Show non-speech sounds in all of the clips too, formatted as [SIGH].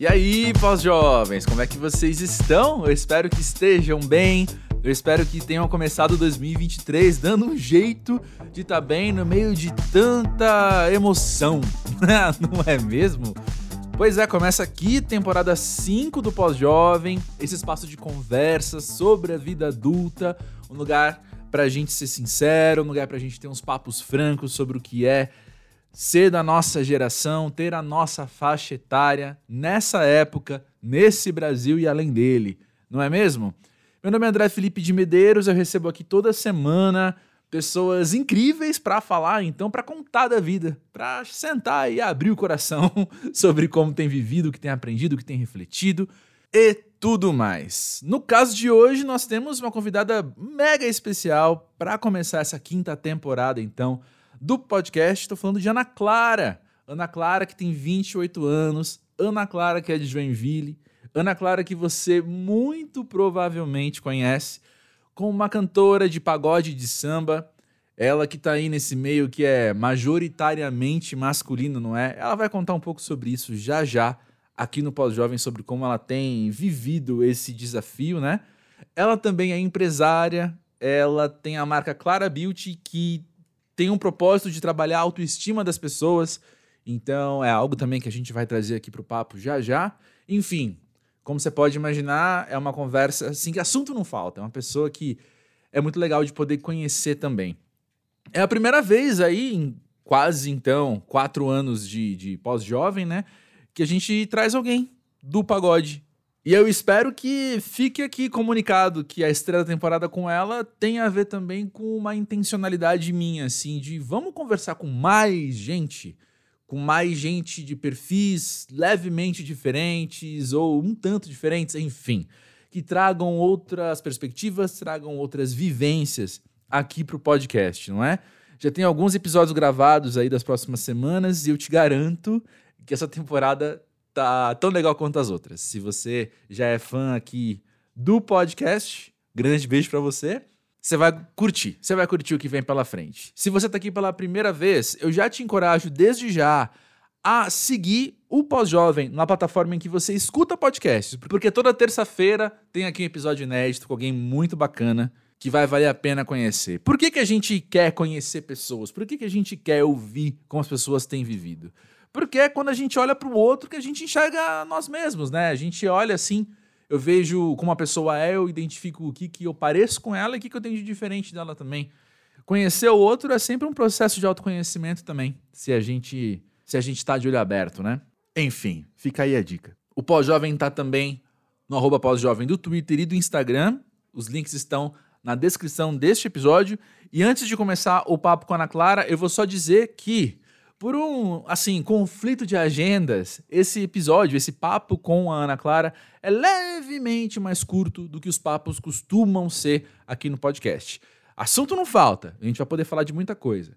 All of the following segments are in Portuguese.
E aí, pós-jovens, como é que vocês estão? Eu espero que estejam bem. Eu espero que tenham começado 2023 dando um jeito de estar tá bem no meio de tanta emoção, [LAUGHS] não é mesmo? Pois é, começa aqui temporada 5 do Pós-Jovem, esse espaço de conversa sobre a vida adulta, um lugar pra gente ser sincero, um lugar pra gente ter uns papos francos sobre o que é ser da nossa geração, ter a nossa faixa etária nessa época, nesse Brasil e além dele, não é mesmo? Meu nome é André Felipe de Medeiros, eu recebo aqui toda semana pessoas incríveis para falar, então, para contar da vida, para sentar e abrir o coração [LAUGHS] sobre como tem vivido, o que tem aprendido, o que tem refletido e tudo mais. No caso de hoje, nós temos uma convidada mega especial para começar essa quinta temporada, então do podcast. Estou falando de Ana Clara. Ana Clara, que tem 28 anos. Ana Clara, que é de Joinville. Ana Clara, que você muito provavelmente conhece como uma cantora de pagode de samba. Ela que está aí nesse meio que é majoritariamente masculino, não é? Ela vai contar um pouco sobre isso já já aqui no Pós-Jovem, sobre como ela tem vivido esse desafio, né? Ela também é empresária, ela tem a marca Clara Beauty, que tem um propósito de trabalhar a autoestima das pessoas. Então é algo também que a gente vai trazer aqui para o papo já já. Enfim, como você pode imaginar, é uma conversa assim que assunto não falta. É uma pessoa que é muito legal de poder conhecer também. É a primeira vez aí, em quase então quatro anos de, de pós-jovem, né? Que a gente traz alguém do pagode e eu espero que fique aqui comunicado que a estreia da temporada com ela tem a ver também com uma intencionalidade minha, assim, de vamos conversar com mais gente, com mais gente de perfis levemente diferentes ou um tanto diferentes, enfim, que tragam outras perspectivas, tragam outras vivências aqui para o podcast, não é? Já tem alguns episódios gravados aí das próximas semanas e eu te garanto que essa temporada tá tão legal quanto as outras. Se você já é fã aqui do podcast, grande beijo para você. Você vai curtir, você vai curtir o que vem pela frente. Se você tá aqui pela primeira vez, eu já te encorajo desde já a seguir o Pós-Jovem na plataforma em que você escuta podcasts, porque toda terça-feira tem aqui um episódio inédito com alguém muito bacana que vai valer a pena conhecer. Por que, que a gente quer conhecer pessoas? Por que, que a gente quer ouvir como as pessoas têm vivido? Porque é quando a gente olha para o outro que a gente enxerga nós mesmos, né? A gente olha assim, eu vejo como a pessoa é, eu identifico o que, que eu pareço com ela e o que, que eu tenho de diferente dela também. Conhecer o outro é sempre um processo de autoconhecimento também, se a gente se a gente está de olho aberto, né? Enfim, fica aí a dica. O Pós-Jovem está também no arroba Pós-Jovem do Twitter e do Instagram. Os links estão na descrição deste episódio. E antes de começar o papo com a Ana Clara, eu vou só dizer que por um, assim, conflito de agendas, esse episódio, esse papo com a Ana Clara é levemente mais curto do que os papos costumam ser aqui no podcast. Assunto não falta, a gente vai poder falar de muita coisa.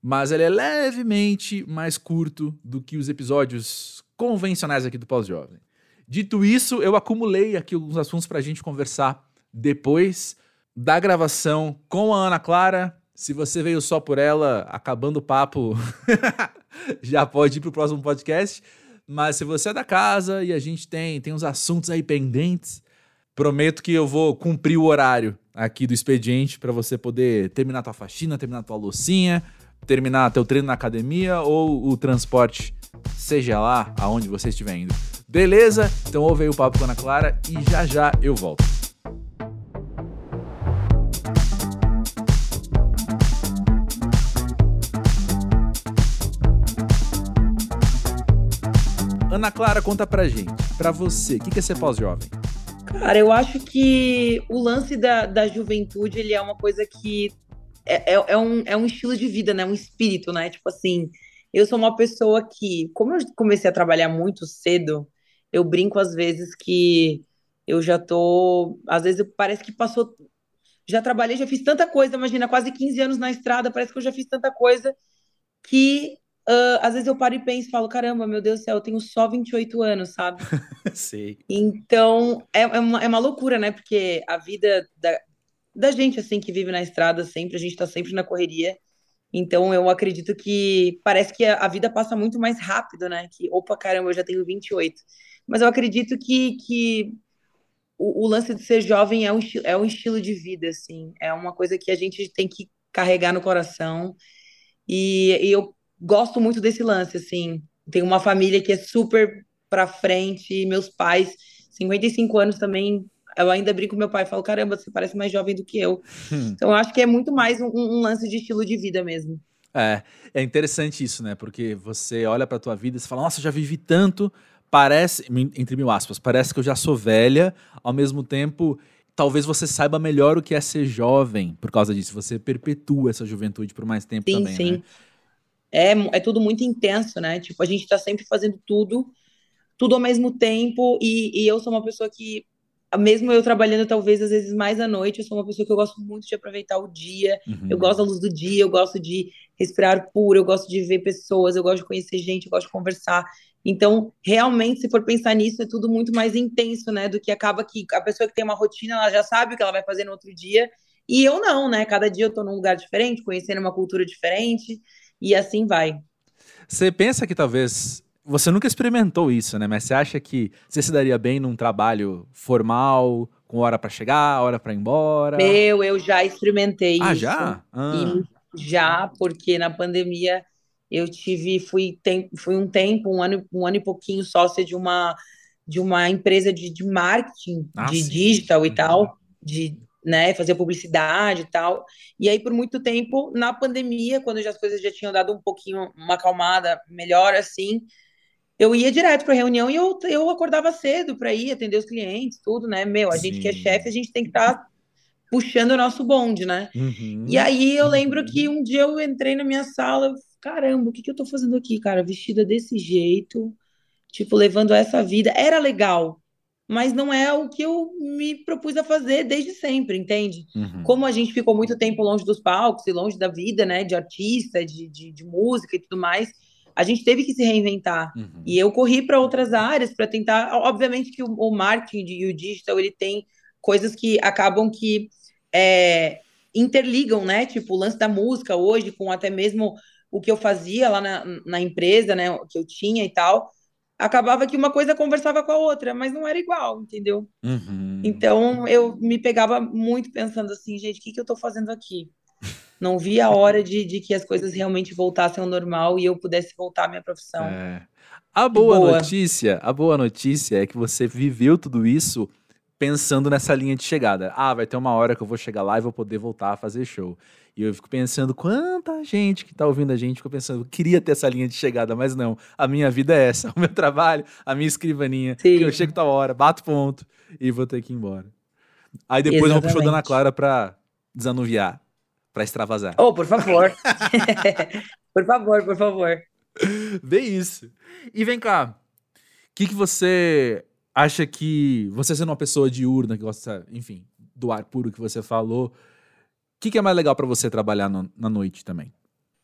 Mas ele é levemente mais curto do que os episódios convencionais aqui do Pós-Jovem. Dito isso, eu acumulei aqui alguns assuntos para a gente conversar depois da gravação com a Ana Clara, se você veio só por ela, acabando o papo, [LAUGHS] já pode ir pro próximo podcast. Mas se você é da casa e a gente tem, tem uns assuntos aí pendentes, prometo que eu vou cumprir o horário aqui do expediente para você poder terminar tua faxina, terminar tua loucinha, terminar teu treino na academia ou o transporte, seja lá aonde você estiver indo. Beleza? Então ouve aí o papo com a Ana Clara e já já eu volto. Ana Clara, conta pra gente, pra você, o que é ser pós-jovem? Cara, eu acho que o lance da, da juventude, ele é uma coisa que é, é, é, um, é um estilo de vida, né? Um espírito, né? Tipo assim, eu sou uma pessoa que, como eu comecei a trabalhar muito cedo, eu brinco às vezes que eu já tô. Às vezes parece que passou. Já trabalhei, já fiz tanta coisa, imagina, quase 15 anos na estrada, parece que eu já fiz tanta coisa que Uh, às vezes eu paro e penso e falo, caramba, meu Deus do céu, eu tenho só 28 anos, sabe? [LAUGHS] Sei. Então, é, é, uma, é uma loucura, né? Porque a vida da, da gente, assim, que vive na estrada sempre, a gente tá sempre na correria. Então eu acredito que parece que a vida passa muito mais rápido, né? Que, opa, caramba, eu já tenho 28. Mas eu acredito que, que o, o lance de ser jovem é um, é um estilo de vida, assim. É uma coisa que a gente tem que carregar no coração. E, e eu gosto muito desse lance, assim. Tenho uma família que é super pra frente, meus pais, 55 anos também, eu ainda brinco com meu pai e falo, caramba, você parece mais jovem do que eu. Hum. [LAUGHS] Então eu acho que é muito mais um, um, lance de estilo de vida mesmo. É, é interessante isso, né? Porque você olha pra tua vida e fala, nossa, já vivi tanto, parece, entre mil aspas, parece que eu já sou velha, ao mesmo tempo, talvez você saiba melhor o que é ser jovem por causa disso. Você perpetua essa juventude por mais tempo sim, também, sim. né? É, é tudo muito intenso, né? Tipo, a gente tá sempre fazendo tudo, tudo ao mesmo tempo, e, e eu sou uma pessoa que mesmo eu trabalhando talvez às vezes mais à noite, eu sou uma pessoa que eu gosto muito de aproveitar o dia, uhum. eu gosto da luz do dia, eu gosto de respirar puro, eu gosto de ver pessoas, eu gosto de conhecer gente, eu gosto de conversar. Então, realmente, se for pensar nisso, é tudo muito mais intenso, né? Do que acaba que a pessoa que tem uma rotina, ela já sabe o que ela vai fazer no outro dia, e eu não, né? Cada dia eu tô num lugar diferente, conhecendo uma cultura diferente, e assim vai. Você pensa que talvez você nunca experimentou isso, né? Mas você acha que você se daria bem num trabalho formal, com hora para chegar, hora para ir embora? Meu, eu já experimentei ah, isso. Já? Ah, já? porque na pandemia eu tive, fui, tem, fui um tempo, um ano, um ano e pouquinho sócia de uma de uma empresa de, de marketing, ah, de sim. digital e uhum. tal, de né, fazer publicidade e tal. E aí, por muito tempo, na pandemia, quando já as coisas já tinham dado um pouquinho, uma acalmada melhor, assim, eu ia direto para reunião e eu, eu acordava cedo para ir atender os clientes, tudo, né? Meu, a Sim. gente que é chefe, a gente tem que estar tá puxando o nosso bonde, né? Uhum. E aí eu lembro que um dia eu entrei na minha sala, caramba, o que, que eu tô fazendo aqui, cara? Vestida desse jeito, tipo, levando essa vida. Era legal, mas não é o que eu me propus a fazer desde sempre, entende? Uhum. Como a gente ficou muito tempo longe dos palcos e longe da vida, né, de artista, de, de, de música e tudo mais a gente teve que se reinventar. Uhum. E eu corri para outras áreas para tentar. Obviamente que o, o, marketing e o digital ele tem coisas que acabam que é, interligam, né? Tipo o lance da música hoje, com até mesmo o que eu fazia lá na, na empresa, né? Que eu tinha e tal. Acabava que uma coisa conversava com a outra, mas não era igual, entendeu? Uhum. Então eu me pegava muito pensando assim, gente, o que, que eu estou fazendo aqui? não via a hora de, de que as coisas realmente voltassem ao normal e eu pudesse voltar à minha profissão. É. A boa, boa, notícia, a boa notícia é que você viveu tudo isso pensando nessa linha de chegada. Ah, vai ter uma hora que eu vou chegar lá e vou poder voltar a fazer show. E eu fico pensando, quanta gente que tá ouvindo a gente ficou pensando, eu queria ter essa linha de chegada, mas não. A minha vida é essa, [LAUGHS] o meu trabalho, a minha escrivaninha. Sim. Que eu chego tal hora, bato ponto e vou ter que ir embora. Aí depois Exatamente. eu vou pro show da Ana Clara pra desanuviar para extravasar. Oh, por favor. [LAUGHS] por favor, por favor. Vê isso. E vem cá, o que, que você acha que, você sendo uma pessoa diurna, que gosta, enfim, do ar puro que você falou, que, que é mais legal para você trabalhar no, na noite também?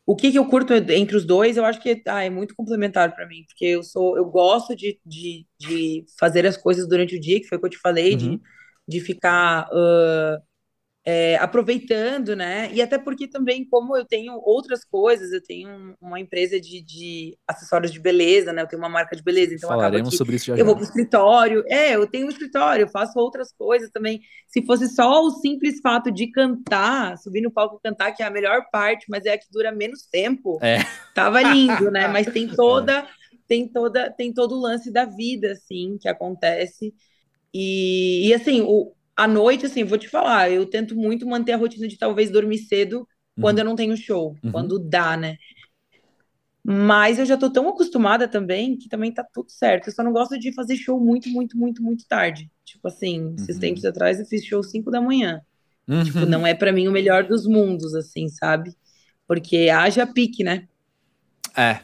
O que, que eu curto entre os dois, eu acho que ah, é muito complementar para mim, porque eu sou, eu gosto de, de, de, fazer as coisas durante o dia, que foi o que eu te falei, uhum. de, de ficar uh, é, aproveitando, né? E até porque também, como eu tenho outras coisas, eu tenho uma empresa de, de acessórios de beleza, né? Eu tenho uma marca de beleza, então Falaremos sobre isso já. Eu já. vou para o escritório, é, eu tenho um escritório, eu faço outras coisas também. Se fosse só o simples fato de cantar, subir no palco e cantar, que é a melhor parte, mas é a que dura menos tempo, é. tava lindo, né? Mas tem [LAUGHS] toda, é. tem toda, tem todo o lance da vida, assim, que acontece. E, e assim, o, à noite, assim, vou te falar, eu tento muito manter a rotina de talvez dormir cedo quando uhum. eu não tenho show, uhum. quando dá, né? Mas eu já tô tão acostumada também que também tá tudo certo. Eu só não gosto de fazer show muito, muito, muito, muito tarde. Tipo assim, esses uhum. tempos atrás eu fiz show 5 da manhã. Tipo, uhum. não é para mim o melhor dos mundos, assim, sabe? Porque haja pique, né? É,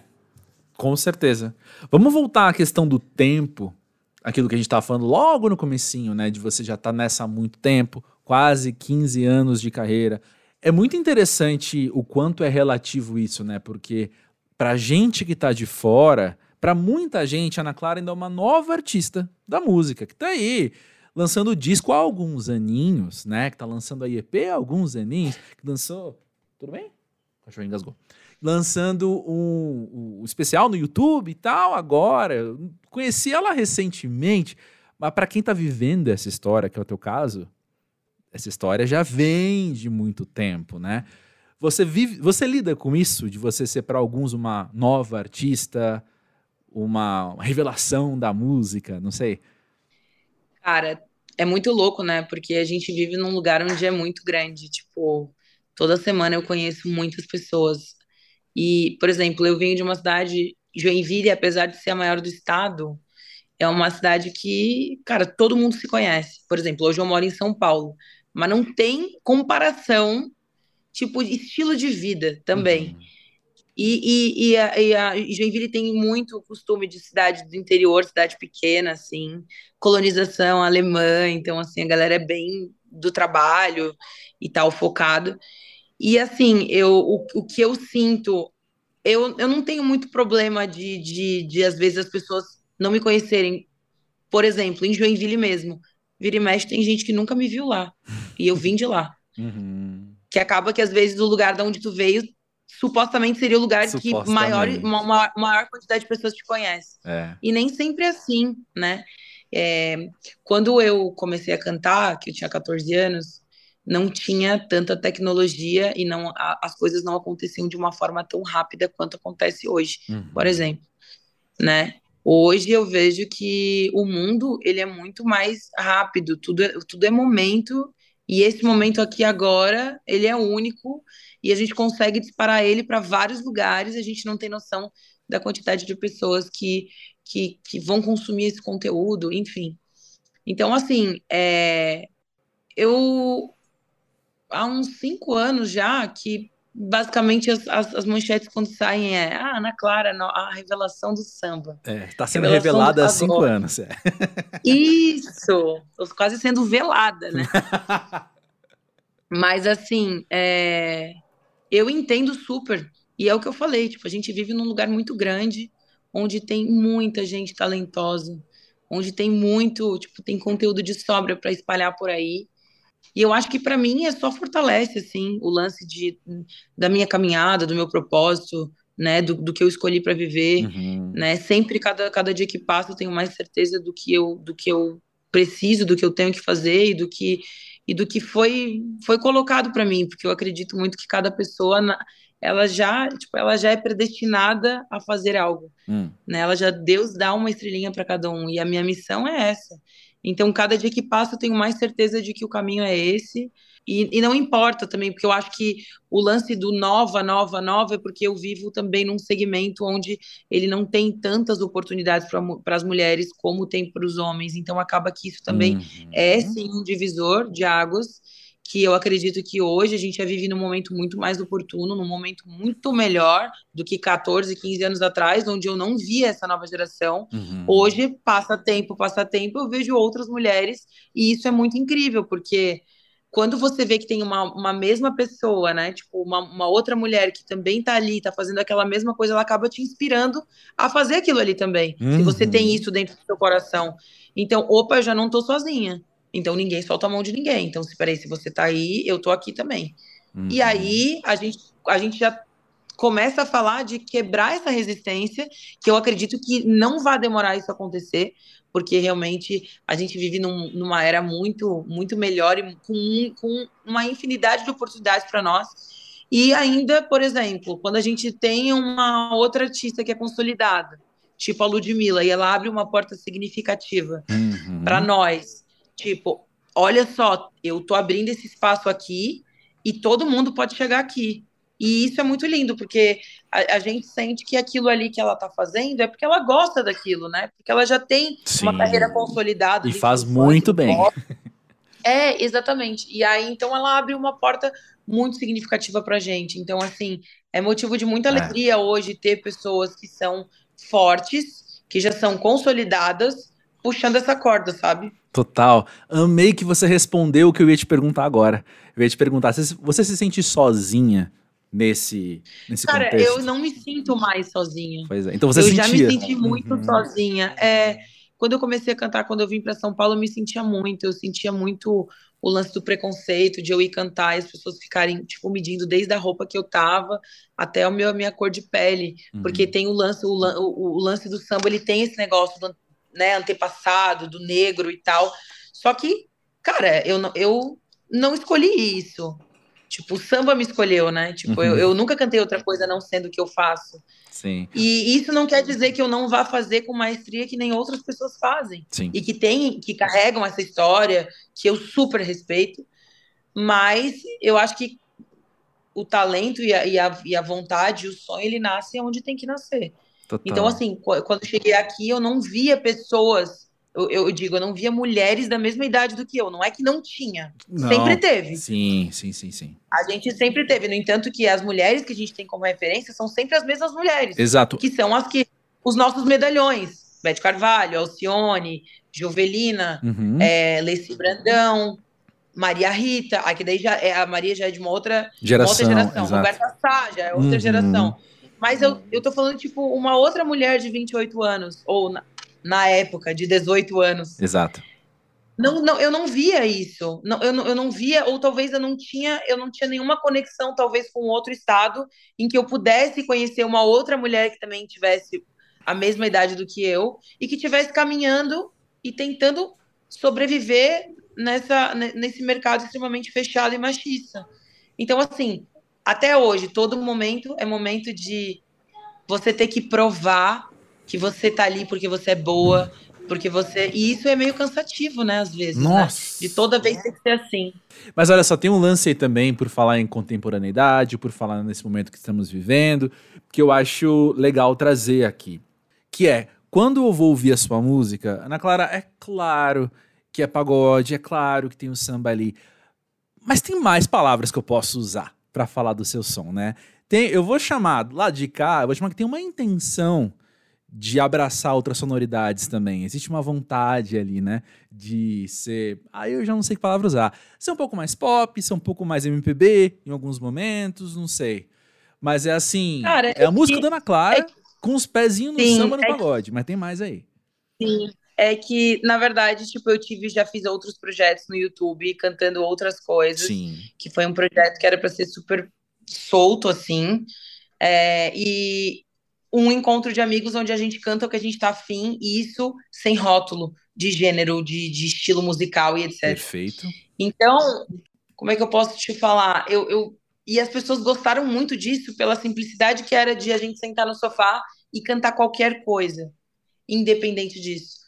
com certeza. Vamos voltar à questão do tempo aquilo que a gente estava falando logo no comecinho, né, de você já estar tá nessa há muito tempo, quase 15 anos de carreira. É muito interessante o quanto é relativo isso, né? Porque pra gente que tá de fora, para muita gente, Ana Clara ainda é uma nova artista da música, que tá aí lançando disco há alguns aninhos, né? Que tá lançando a EP há alguns aninhos, que lançou... Tudo bem? cachorro engasgou. Lançando um, um especial no YouTube e tal, agora. Conheci ela recentemente, mas para quem tá vivendo essa história, que é o teu caso, essa história já vem de muito tempo, né? Você vive, você lida com isso de você ser para alguns uma nova artista, uma revelação da música, não sei. Cara, é muito louco, né? Porque a gente vive num lugar onde é muito grande. Tipo, toda semana eu conheço muitas pessoas. E, por exemplo, eu venho de uma cidade, Joinville, apesar de ser a maior do estado, é uma cidade que, cara, todo mundo se conhece. Por exemplo, hoje eu moro em São Paulo, mas não tem comparação, tipo, estilo de vida também. Uhum. E, e, e, a, e a Joinville tem muito costume de cidade do interior, cidade pequena, assim, colonização alemã, então, assim, a galera é bem do trabalho e tal, focado. E, assim, eu, o, o que eu sinto, eu, eu não tenho muito problema de, de, de, às vezes, as pessoas não me conhecerem. Por exemplo, em Joinville mesmo, vira e mexe, tem gente que nunca me viu lá, e eu vim de lá. Uhum. Que acaba que, às vezes, do lugar de onde tu veio, supostamente seria o lugar que maior, uma, maior quantidade de pessoas te conhece. É. E nem sempre é assim, né? É, quando eu comecei a cantar, que eu tinha 14 anos, não tinha tanta tecnologia e não a, as coisas não aconteciam de uma forma tão rápida quanto acontece hoje, uhum. por exemplo, né? Hoje eu vejo que o mundo ele é muito mais rápido, tudo é, tudo é momento e esse momento aqui agora ele é único e a gente consegue disparar ele para vários lugares, a gente não tem noção da quantidade de pessoas que, que, que vão consumir esse conteúdo, enfim. Então, assim, é, eu há uns cinco anos já que basicamente as, as, as, manchetes quando saem é ah, Ana Clara, a revelação do samba. É, tá sendo revelada há cinco anos. É. [LAUGHS] Isso, quase sendo velada, né? [LAUGHS] Mas assim, é, eu entendo super. E é o que eu falei, tipo, a gente vive num lugar muito grande, onde tem muita gente talentosa, onde tem muito, tipo, tem conteúdo de sobra para espalhar por aí. E eu acho que para mim é só fortalece assim o lance de da minha caminhada, do meu propósito, né, do, do que eu escolhi para viver, uhum. né? Sempre cada, cada dia que passa eu tenho mais certeza do que eu do que eu preciso, do que eu tenho que fazer e do que e do que foi foi colocado para mim, porque eu acredito muito que cada pessoa ela já tipo ela já é predestinada a fazer algo, hum. né? Ela já Deus dá uma estrelinha para cada um e a minha missão é essa. Então cada dia que passa eu tenho mais certeza de que o caminho é esse e, e, não importa também, porque eu acho que o lance do nova, nova, nova é porque eu vivo também num segmento onde ele não tem tantas oportunidades para as mulheres como tem para os homens. Então acaba que isso também uhum. é sim um divisor de águas que eu acredito que hoje a gente já vive num momento muito mais oportuno, num momento muito melhor do que 14, 15 anos atrás, onde eu não via essa nova geração. Uhum. Hoje, passa tempo, passa tempo, eu vejo outras mulheres, e isso é muito incrível, porque quando você vê que tem uma, uma mesma pessoa, né? Tipo, uma, uma outra mulher que também tá ali, tá fazendo aquela mesma coisa, ela acaba te inspirando a fazer aquilo ali também. Uhum. Se você tem uhum. isso dentro do seu coração. Então, opa, eu já não tô sozinha. Então ninguém solta a mão de ninguém. Então, se peraí, se você tá aí, eu tô aqui também. Uhum. E aí a gente, a gente já começa a falar de quebrar essa resistência, que eu acredito que não vai demorar isso acontecer, porque realmente a gente vive num, numa era muito, muito melhor e com, com uma infinidade de oportunidades para nós. E ainda, por exemplo, quando a gente tem uma outra artista que é consolidada, tipo a Ludmilla, e ela abre uma porta significativa uhum. para nós, tipo, olha só, eu tô abrindo esse espaço aqui e todo mundo pode chegar aqui. E isso é muito lindo, porque a, a, gente sente que aquilo ali que ela está fazendo é porque ela gosta daquilo, né? Porque ela já tem Sim. uma carreira consolidada. E faz muito bem. É, exatamente. E aí, então, ela abre uma porta muito significativa pra gente. Então, assim, é motivo de muita é. alegria é. hoje ter pessoas que são fortes, que já são consolidadas, puxando essa corda, sabe? Total. Amei que você respondeu o que eu ia te perguntar agora. Eu ia te perguntar, você se sente sozinha nesse, nesse Cara, contexto? eu não me sinto mais sozinha. Pois é. Então você eu sentia. já me senti muito uhum. sozinha. É, quando eu comecei a cantar, quando eu vim para São Paulo, eu me sentia muito. Eu sentia muito o lance do preconceito, de eu ir cantar e as pessoas ficarem, tipo, medindo desde a roupa que eu tava até o meu, a minha cor de pele. Uhum. Porque tem o lance, o, o, o, lance do samba, ele tem esse negócio do né, antepassado, do negro e tal. Só que, cara, eu, eu não escolhi isso. Tipo, o samba me escolheu, né? Tipo, uhum. eu, eu nunca cantei outra coisa não sendo o que eu faço. Sim. E isso não quer dizer que eu não vá fazer com maestria que nem outras pessoas fazem. Sim. E que tem, que carregam essa história, que eu super respeito. Mas eu acho que o talento e a, e a, e a vontade, o sonho, ele nasce onde tem que nascer. Total. Então, assim, quando cheguei aqui, eu não via pessoas eu, eu, digo, eu não via mulheres da mesma idade do que eu. Não é que não tinha. Não, sempre teve. Sim, sim, sim, sim. A gente sempre teve. No entanto, que as mulheres que a gente tem como referência são sempre as mesmas mulheres. Exato. Que são as que. Os nossos medalhões. Beth Carvalho, Alcione, Jovelina, uhum. é, Leci Brandão, Maria Rita. Aqui daí já é, a Maria já é de uma outra geração. Uma outra geração. Roberta Sá já é outra uhum. geração. Mas eu, eu tô falando, tipo, uma outra mulher de 28 anos, ou na época, de 18 anos. Exato. Não, não, eu não via isso. Não, eu, não, eu não via, ou talvez eu não tinha, eu não tinha nenhuma conexão, talvez, com outro estado em que eu pudesse conhecer uma outra mulher que também tivesse a mesma idade do que eu e que tivesse caminhando e tentando sobreviver nessa, nesse mercado extremamente fechado e machista. Então, assim, até hoje, todo momento é momento de você ter que provar que você tá ali porque você é boa, porque você. E isso é meio cansativo, né, às vezes. Né? Nossa. Né? De toda vez ter que ser assim. Mas olha só, tem um lance aí também por falar em contemporaneidade, por falar nesse momento que estamos vivendo, que eu acho legal trazer aqui. Que é, quando eu vou ouvir a sua música, Ana Clara, é claro que é pagode, é claro que tem o samba ali. Mas tem mais palavras que eu posso usar para falar do seu som, né? Tem, eu vou chamar lá de cá, eu vou chamar que tem uma intenção de abraçar outras sonoridades também. Existe uma vontade ali, né? De ser. Aí ah, eu já não sei que palavra usar. Ser um pouco mais pop, ser um pouco mais MPB em alguns momentos, não sei. Mas é assim. Cara, é a música que, da Ana Clara é, com os pezinhos no sim, samba no é pagode, que, mas tem mais aí. Sim. É que, na verdade, tipo, eu tive, já fiz outros projetos no YouTube cantando outras coisas. Sim. Que foi um projeto que era para ser super solto, assim. É, e, um encontro de amigos onde a gente canta o que a gente tá afim, e isso sem rótulo de gênero, de, de estilo musical e etc. Perfeito. Então, como é que eu posso te falar? Eu, eu, e as pessoas gostaram muito disso pela simplicidade que era de a gente sentar no sofá e cantar qualquer coisa, independente disso.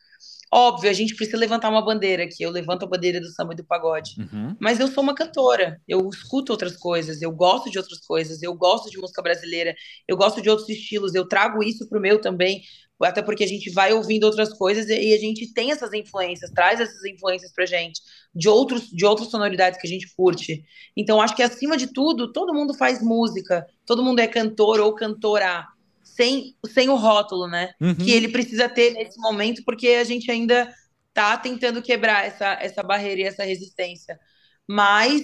Óbvio, a gente precisa levantar uma bandeira aqui. Eu levanto a bandeira do samba e do pagode. Uhum. Mas eu sou uma cantora. Eu escuto outras coisas. Eu gosto de outras coisas. Eu gosto de música brasileira. Eu gosto de outros estilos. Eu trago isso pro meu também. Até porque a gente vai ouvindo outras coisas e a gente tem essas influências, traz essas influências pra gente, de, outros, de outras sonoridades que a gente curte. Então, acho que acima de tudo, todo mundo faz música, todo mundo é cantor ou cantora sem, sem o rótulo, né? Uhum. Que ele precisa ter nesse momento, porque a gente ainda tá tentando quebrar essa, essa barreira e essa resistência. Mas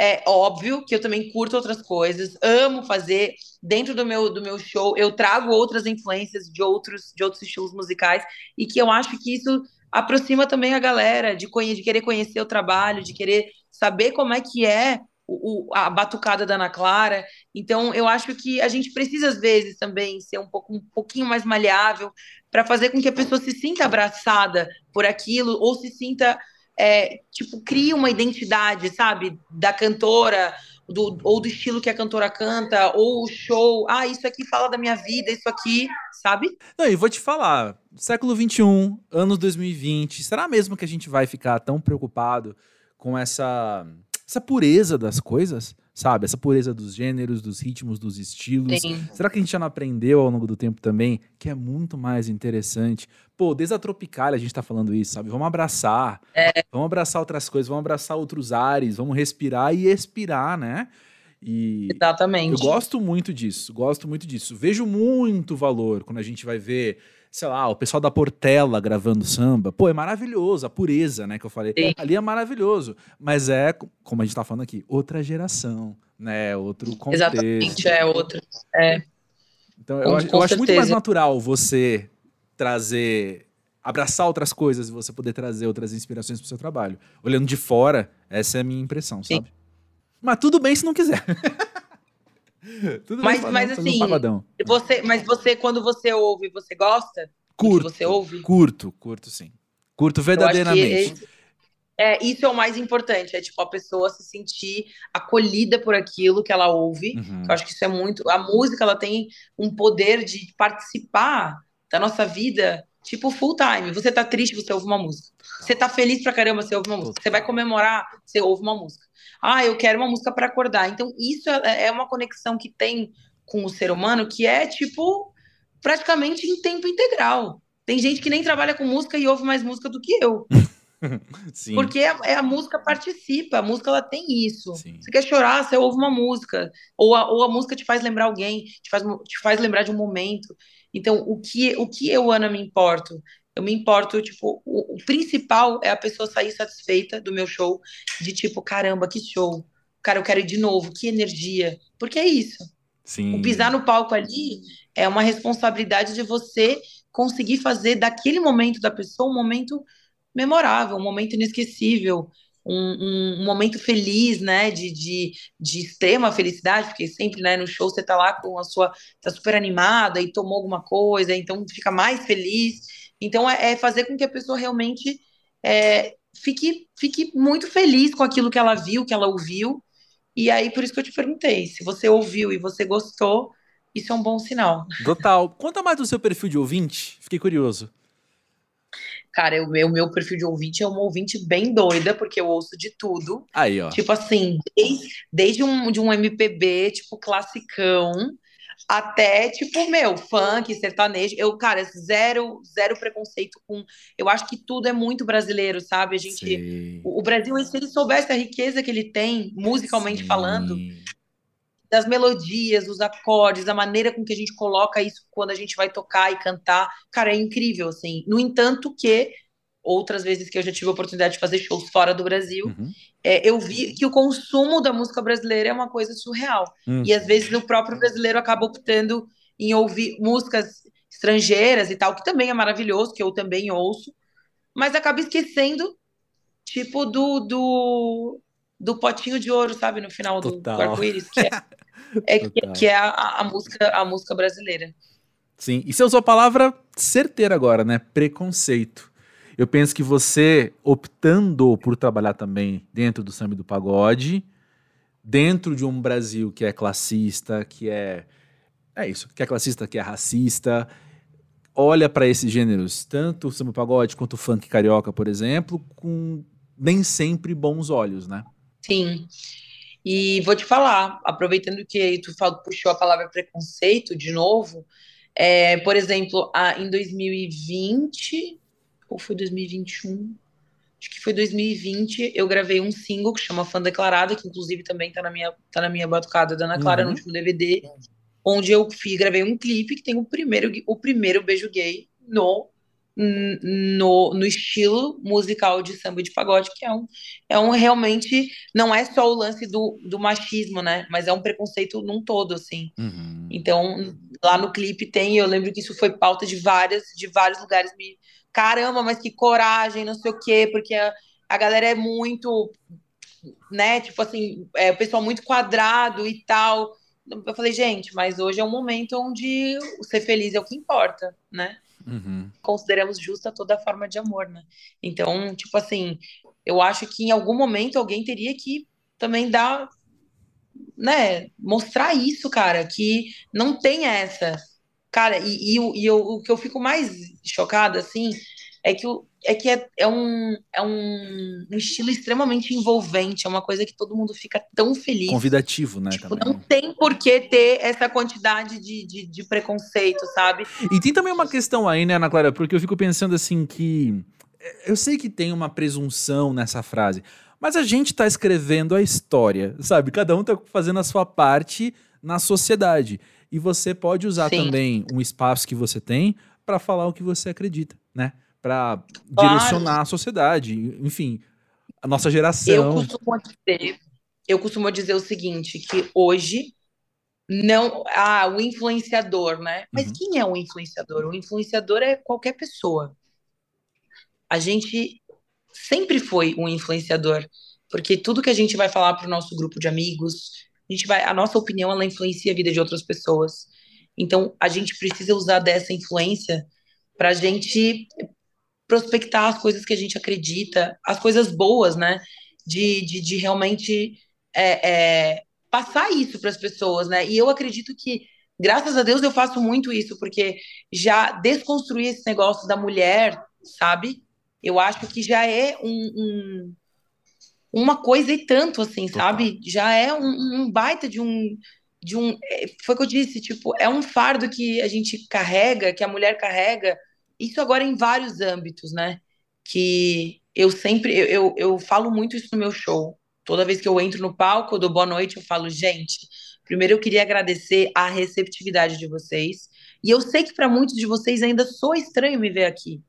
é óbvio que eu também curto outras coisas, amo fazer dentro do meu, do meu show, eu trago outras influências de outros, de outros estilos musicais, e que eu acho que isso aproxima também a galera de, de querer conhecer o trabalho, de querer saber como é que é o, a batucada da Ana Clara. Então, eu acho que a gente precisa, às vezes, também ser um, pouco, um pouquinho mais maleável para fazer com que a pessoa se sinta abraçada por aquilo ou se sinta, é, tipo, crie uma identidade, sabe, da cantora. Do, ou do estilo que a cantora canta, ou o show, ah, isso aqui fala da minha vida, isso aqui, sabe? Não, e vou te falar, século XXI, anos 2020, será mesmo que a gente vai ficar tão preocupado com essa essa pureza das coisas, sabe? Essa pureza dos gêneros, dos ritmos, dos estilos. Sim. Será que a gente já não aprendeu ao longo do tempo também que é muito mais interessante? Pô, desde a Tropicália a gente tá falando isso, sabe? Vamos abraçar. É. Vamos abraçar outras coisas, vamos abraçar outros ares, vamos respirar e expirar, né? E Exatamente. Eu gosto muito disso, gosto muito disso. Vejo muito valor quando a gente vai ver sei lá, o pessoal da Portela gravando samba, pô, é maravilhoso, a pureza, né, que eu falei. Sim. Ali é maravilhoso, mas é, como a gente tá falando aqui, outra geração, né, outro contexto. Exatamente, é outro, é. Então, eu, eu acho muito mais natural você trazer abraçar outras coisas e você poder trazer outras inspirações pro seu trabalho. Olhando de fora, essa é a minha impressão, Sim. sabe? Mas tudo bem se não quiser. [LAUGHS] [LAUGHS] tudo Mas- bem mas um assim, pagodão. Você, mas você, quando você ouve, você gosta? Curto, você ouve? curto, curto sim. Curto verdadeiramente. esse- é, isso é o mais importante, é tipo a pessoa se sentir acolhida por aquilo que ela ouve. Uhum. Eu acho que isso é muito. A música ela tem um poder de participar da nossa vida, tipo full time. Você tá triste, você ouve uma música. Você tá feliz pra caramba, você ouve uma música. Você vai comemorar, você ouve uma música. Ah, eu quero uma música pra acordar. Então, isso é é uma conexão que tem com o ser humano que é tipo praticamente em tempo integral. Tem gente que nem trabalha com música e ouve mais música do que eu. [LAUGHS] Sim. Porque a, é a música participa, a música ela tem isso. Sim. Você quer chorar, você ouve uma música. Ou a, ou a música te faz lembrar alguém, te faz, te faz lembrar de um momento. Então, o que, o que eu, Ana, me importo? Eu me importo, tipo, o, o principal é a pessoa sair satisfeita do meu show, de tipo, caramba, que show. Cara, eu quero ir de novo, que energia. Porque é isso. Sim. O pisar no palco ali é uma responsabilidade de você conseguir fazer daquele momento da pessoa um momento memorável, um momento inesquecível, um, um- momento feliz, né? De, de, de extrema felicidade, porque sempre, né, no show você tá lá com a sua. tá super animada e tomou alguma coisa, então fica mais feliz. Então é, é fazer com que a pessoa realmente é, fique, fique muito feliz com aquilo que ela viu, que ela ouviu. E aí, por isso que eu te perguntei, se você ouviu e você gostou, isso é um bom sinal. Total. Conta mais do seu perfil de ouvinte. Fiquei curioso. Cara, o meu, meu perfil de ouvinte é uma ouvinte bem doida, porque eu ouço de tudo. Aí, ó. Tipo assim, desde, desde um, de um MPB, tipo, classicão, até, tipo, meu, funk, sertanejo. Eu, cara, zero, zero preconceito com... Eu acho que tudo é muito brasileiro, sabe? A gente... O o Brasil, se ele soubesse a riqueza que ele tem, musicalmente Sim. falando, das melodias, dos acordes, a maneira com que a gente coloca isso quando a gente vai tocar e cantar, cara, é incrível, assim. No entanto que, outras vezes que eu já tive a oportunidade de fazer shows fora do Brasil, Uhum. é, eu vi que o consumo da música brasileira é uma coisa surreal. Uhum. E às vezes o próprio brasileiro acaba optando em ouvir músicas estrangeiras e tal, que também é maravilhoso, que eu também ouço, mas acaba esquecendo, tipo, do, do, do potinho de ouro, sabe, no final do, do arco-íris, que é, [LAUGHS] é, que, que é a, a- música, a música brasileira. Sim. E você usou a palavra certeira agora, né? Preconceito. Eu penso que você, optando por trabalhar também dentro do samba do pagode, dentro de um Brasil que é classista, que é. É isso, que é classista, que é racista, olha para esses gêneros, tanto o samba pagode quanto o funk carioca, por exemplo, com nem sempre bons olhos, né? Sim. E vou te falar, aproveitando que tu fal- puxou a palavra preconceito de novo, é, por exemplo, a- em 2020, ou foi 2021? Acho que foi 2020, eu gravei um single que chama Fã Declarada, que inclusive também tá na minha, tá na minha batucada da Ana Clara Uhum. no último DVD, onde eu fiz, gravei um clipe que tem o primeiro, o primeiro beijo gay no, no, no estilo musical de samba e de pagode, que é um, é um realmente, não é só o lance do, do machismo, né? Mas é um preconceito num todo, assim. Uhum. Então, lá no clipe tem, eu lembro que isso foi pauta de várias, de vários lugares. Me, caramba, mas que coragem, não sei o quê, porque a, a galera é muito, né? Tipo assim, é o pessoal muito quadrado e tal. Eu falei, gente, mas hoje é um momento onde ser feliz é o que importa, né? Uhum. Consideramos justa toda forma de amor, né? Então, tipo assim, eu acho que em algum momento alguém teria que também dar, né, mostrar isso, cara, que não tem essa. Cara, e, e, e eu- o que eu fico mais chocada, assim, é que, o- é, que é, é um, é um, estilo extremamente envolvente, é uma coisa que todo mundo fica tão feliz. Convidativo, né? Tipo, também. não tem por que ter essa quantidade de, de, de preconceito, sabe? E tem também uma questão aí, né, Ana Clara? Porque eu fico pensando assim que. é, Eu sei que tem uma presunção nessa frase, mas a gente tá escrevendo a história, sabe? Cada um tá fazendo a sua parte na sociedade. E você pode usar Sim. também um espaço que você tem para falar o que você acredita, né? Para Claro. direcionar a sociedade, enfim, a nossa Eu geração. costumo dizer, eu costumo dizer o seguinte, que hoje não, ah, o influenciador, né? Mas Uhum. quem é o influenciador? O influenciador é qualquer pessoa. a gente sempre foi um influenciador, porque tudo que a gente vai falar para o nosso grupo de amigos, a gente vai, a nossa opinião ela influencia a vida de outras pessoas. Então a gente precisa usar dessa influência para a gente prospectar as coisas que a gente acredita, as coisas boas, né? De, de, de realmente é, é, passar isso para as pessoas, né? E eu acredito que, graças a Deus, eu faço muito isso, porque já desconstruir esse negócio da mulher, sabe? Eu acho que já é um, um uma coisa e tanto, assim, sabe? Já é um, um, baita de um. De um é, foi o que eu disse, tipo, é um fardo que a gente carrega, que a mulher carrega, isso agora em vários âmbitos, né? Que eu sempre, eu, eu, eu falo muito isso no meu show. Toda vez que eu entro no palco, eu dou boa noite, eu falo, gente, primeiro eu queria agradecer a receptividade de vocês. E eu sei que para muitos de vocês ainda sou estranho me ver aqui.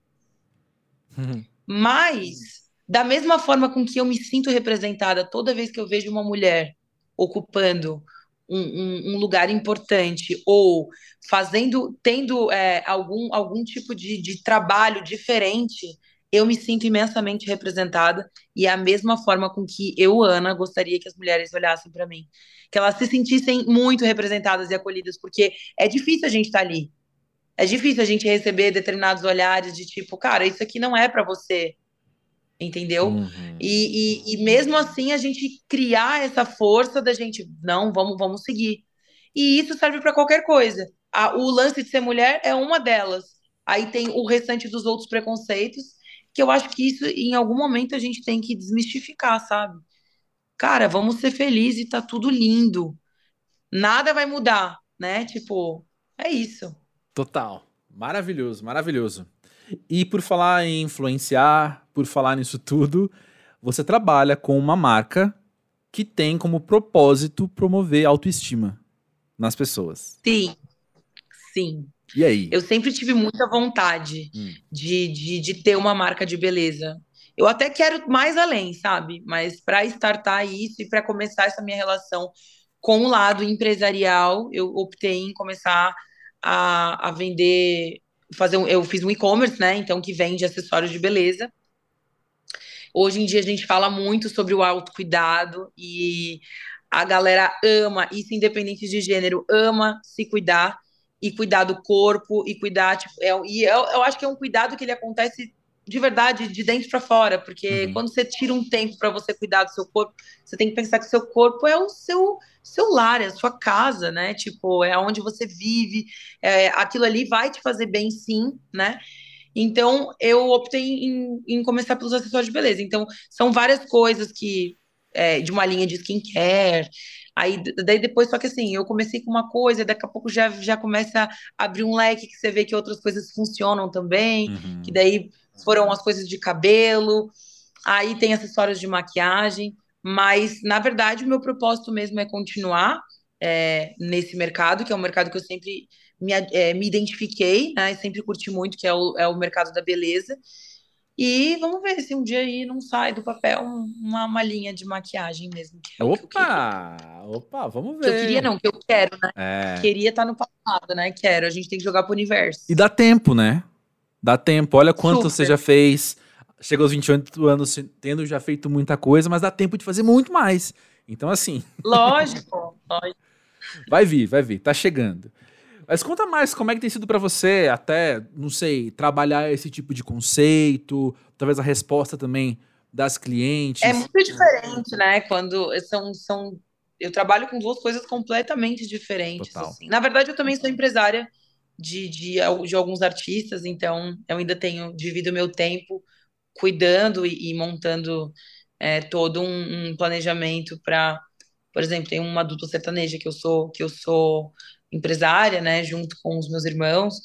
Uhum. Mas, da mesma forma com que eu me sinto representada toda vez que eu vejo uma mulher ocupando um, um, lugar importante ou fazendo, tendo é, algum, algum tipo de, de trabalho diferente, eu me sinto imensamente representada e é a mesma forma com que eu, Ana, gostaria que as mulheres olhassem para mim. Que elas se sentissem muito representadas e acolhidas, porque é difícil a gente estar tá ali. É difícil a gente receber determinados olhares de tipo, cara, isso aqui não é para você entendeu? Uhum. E, e, e, mesmo assim a gente criar essa força da gente, não, vamos, vamos seguir. E isso serve para qualquer coisa. A, o lance de ser mulher é uma delas. Aí tem o restante dos outros preconceitos, que eu acho que isso, em algum momento, a gente tem que desmistificar, sabe? Cara, vamos ser felizes e tá tudo lindo. Nada vai mudar, né? Tipo, é isso. Total. Maravilhoso, maravilhoso. E por falar em influenciar, por falar nisso tudo, você trabalha com uma marca que tem como propósito promover autoestima nas pessoas. Sim, sim. E aí? Eu sempre tive muita vontade hum. de, de, de ter uma marca de beleza. Eu até quero mais além, sabe? Mas para startar isso e para começar essa minha relação com o lado empresarial, eu optei em começar a, a vender fazer um, eu fiz um e-commerce, né? Então, que vende acessórios de beleza. Hoje em dia a gente fala muito sobre o autocuidado e a galera ama, isso independente de gênero, ama se cuidar e cuidar do corpo e cuidar, tipo, é, e eu, eu acho que é um cuidado que ele acontece de verdade, de dentro para fora, porque uhum. quando você tira um tempo para você cuidar do seu corpo, você tem que pensar que o seu corpo é o seu seu lar, é a sua casa, né? Tipo, é onde você vive, é, aquilo ali vai te fazer bem, sim, né? Então, eu optei em, em começar pelos acessórios de beleza. Então, são várias coisas que é, de uma linha de skincare. Aí, daí depois, só que assim, eu comecei com uma coisa, daqui a pouco já, já começa a abrir um leque que você vê que outras coisas funcionam também, uhum. que daí foram as coisas de cabelo, aí tem acessórios de maquiagem, mas na verdade o meu propósito mesmo é continuar é, nesse mercado, que é um mercado que eu sempre me, é, me identifiquei, né, sempre curti muito, que é o, é o mercado da beleza. E vamos ver se um dia aí não sai do papel uma, uma linha de maquiagem mesmo. É opa! Que opa, vamos ver. Que eu queria, não, que eu quero, né? É. Queria estar tá no passado, né? Quero. A gente tem que jogar pro universo. E dá tempo, né? Dá tempo. Olha quanto Super. você já fez. Chega aos 28 anos tendo já feito muita coisa, mas dá tempo de fazer muito mais. Então, assim. Lógico, [LAUGHS] lógico. Vai vir, vai vir, tá chegando. Mas conta mais como é que tem sido para você, até, não sei, trabalhar esse tipo de conceito, talvez a resposta também das clientes. É muito diferente, né? Quando são, são eu trabalho com duas coisas completamente diferentes. Assim. Na verdade, eu também sou empresária de, de, de alguns artistas, então eu ainda tenho, divido meu tempo cuidando e, e montando é, todo um, um planejamento para, por exemplo, tem uma dupla sertaneja que eu sou que eu sou empresária, né, junto com os meus irmãos.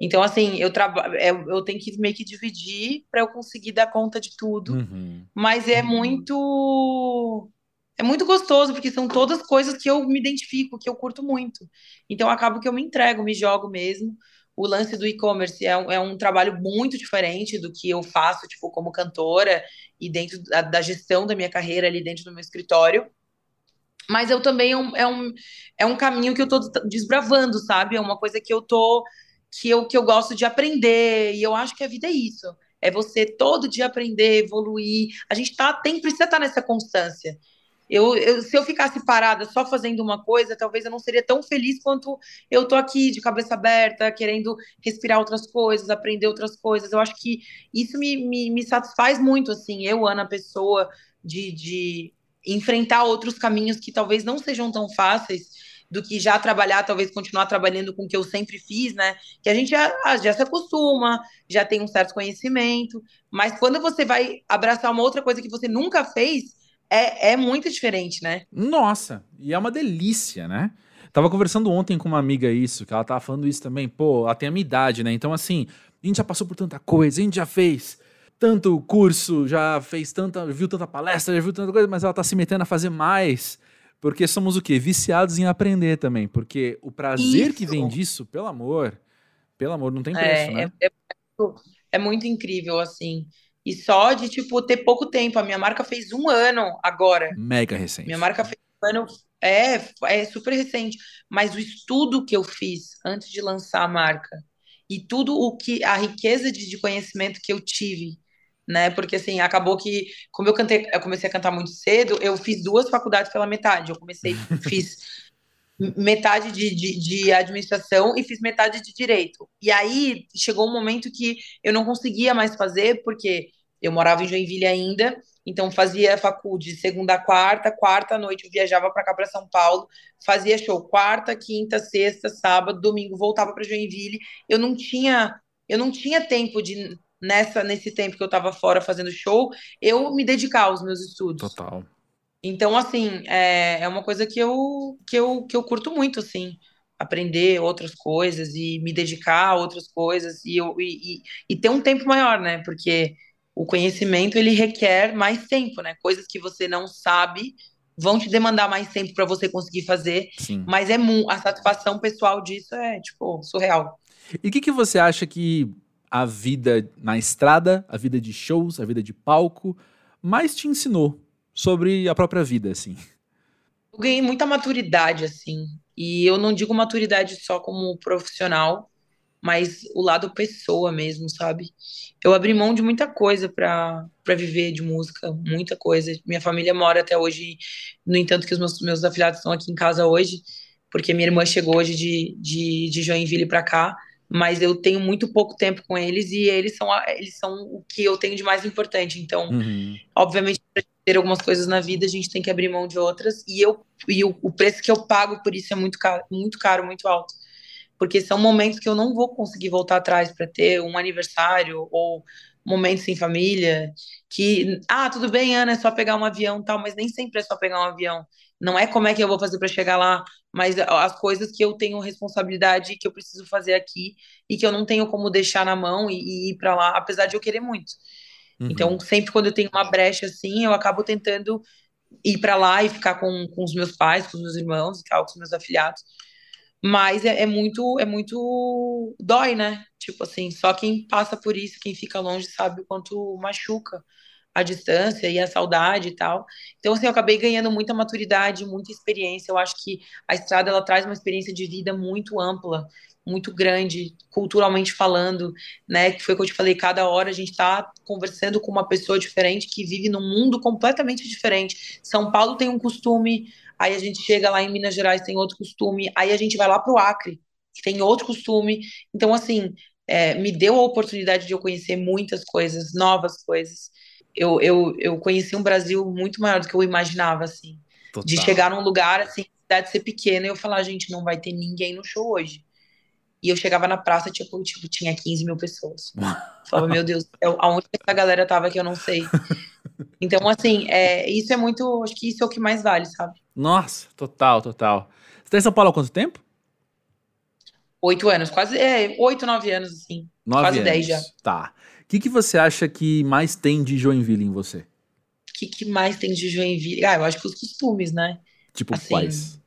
Então, assim, eu trabalho, é, eu tenho que meio que dividir para eu conseguir dar conta de tudo. Uhum. Mas é uhum. muito é muito gostoso, porque são todas coisas que eu me identifico, que eu curto muito. Então, acabo que eu me entrego, me jogo mesmo. O lance do e-commerce é, um, é um trabalho muito diferente do que eu faço, tipo, como cantora e dentro da, da gestão da minha carreira ali dentro do meu escritório. Mas eu também é um, é um, é um caminho que eu tô desbravando, sabe? É uma coisa que eu tô que eu, que eu gosto de aprender, e eu acho que a vida é isso. É você todo dia aprender, evoluir. A gente tá, tem, precisa estar tá nessa constância. Eu, eu, se eu ficasse parada só fazendo uma coisa, talvez eu não seria tão feliz quanto eu tô aqui de cabeça aberta, querendo respirar outras coisas, aprender outras coisas. Eu acho que isso me, me, me satisfaz muito, assim, eu, Ana, pessoa, de, de enfrentar outros caminhos que talvez não sejam tão fáceis do que já trabalhar, talvez continuar trabalhando com o que eu sempre fiz, né? Que a gente já, ah, já se acostuma, já tem um certo conhecimento, mas quando você vai abraçar uma outra coisa que você nunca fez, é, é muito diferente, né? Nossa, e é uma delícia, né? Tava conversando ontem com uma amiga isso, que ela tava falando isso também. Pô, ela tem a minha idade, né? Então, assim, a gente já passou por tanta coisa, a gente já fez tanto curso, já fez tanta, viu tanta palestra, já viu tanta coisa, mas ela tá se metendo a fazer mais. Porque somos o quê? Viciados em aprender também. Porque o prazer isso. que vem disso, pelo amor, pelo amor, não tem preço, é, né? É, é, é muito incrível, assim. E só de, tipo, ter pouco tempo. A minha marca fez um ano agora. Mega recente. Minha marca fez um ano. É, é super recente. Mas o estudo que eu fiz antes de lançar a marca e tudo o que. a riqueza de, de conhecimento que eu tive né? Porque assim, acabou que, como eu cantei, eu comecei a cantar muito cedo, eu fiz duas faculdades pela metade. Eu comecei, [LAUGHS] fiz metade de, de, de, administração e fiz metade de direito. E aí chegou um momento que eu não conseguia mais fazer, porque eu morava em Joinville ainda, então fazia faculdade de segunda a quarta, quarta noite eu viajava para cá para São Paulo, fazia show quarta, quinta, sexta, sábado, domingo voltava para Joinville. Eu não tinha eu não tinha tempo de nessa nesse tempo que eu estava fora fazendo show, eu me dedicar aos meus estudos. Total. Então, assim, é, é uma coisa que eu, que, eu, que eu curto muito, assim, aprender outras coisas e me dedicar a outras coisas e, eu, e, e, e ter um tempo maior, né? Porque o conhecimento ele requer mais tempo, né? Coisas que você não sabe vão te demandar mais tempo para você conseguir fazer, Sim. mas é a satisfação pessoal disso é tipo surreal. E o que, que você acha que a vida na estrada, a vida de shows, a vida de palco, mais te ensinou sobre a própria vida, assim? Eu ganhei muita maturidade, assim, e eu não digo maturidade só como profissional, mas o lado pessoa mesmo, sabe? Eu abri mão de muita coisa para viver de música, muita coisa. Minha família mora até hoje, no entanto que os meus, meus afilhados estão aqui em casa hoje, porque minha irmã chegou hoje de, de, de Joinville para cá, mas eu tenho muito pouco tempo com eles e eles são, eles são o que eu tenho de mais importante. Então, uhum. obviamente, para ter algumas coisas na vida, a gente tem que abrir mão de outras, e, eu, e o, o preço que eu pago por isso é muito caro, muito caro, muito alto porque são momentos que eu não vou conseguir voltar atrás para ter um aniversário ou momentos em família que ah tudo bem Ana é só pegar um avião tal mas nem sempre é só pegar um avião. Não é como é que eu vou fazer para chegar lá mas as coisas que eu tenho responsabilidade que eu preciso fazer aqui e que eu não tenho como deixar na mão e, e ir para lá apesar de eu querer muito. Uhum. então sempre quando eu tenho uma brecha assim eu acabo tentando ir para lá e ficar com, com os meus pais com os meus irmãos e tal com os meus afilhados mas é, é, muito, é muito. dói, né? Tipo assim, só quem passa por isso, quem fica longe, sabe o quanto machuca a distância e a saudade e tal. Então, assim, eu acabei ganhando muita maturidade, muita experiência. Eu acho que a estrada ela traz uma experiência de vida muito ampla, muito grande, culturalmente falando, né? Que foi o que eu te falei, cada hora a gente está conversando com uma pessoa diferente que vive num mundo completamente diferente. São Paulo tem um costume, aí a gente chega lá em Minas Gerais, tem outro costume, aí a gente vai lá para o Acre, que tem outro costume. Então, assim, é, me deu a oportunidade de eu conhecer muitas coisas, novas coisas. Eu, eu, eu conheci um Brasil muito maior do que eu imaginava, assim. Total. De chegar num lugar, assim, cidade ser pequena e eu falar, gente, não vai ter ninguém no show hoje. E eu chegava na praça, tipo, tipo tinha 15 mil pessoas. [LAUGHS] Falava, meu Deus, eu, aonde essa galera tava que eu não sei. Então, assim, é, isso é muito. Acho que isso é o que mais vale, sabe? Nossa, total, total. Você tá em São Paulo há quanto tempo? Oito anos, quase. É, oito, nove anos, assim. Nove quase anos. dez já. Tá. O que, que você acha que mais tem de Joinville em você? O que, que mais tem de Joinville? Ah, eu acho que os costumes, né? Tipo, assim, quais?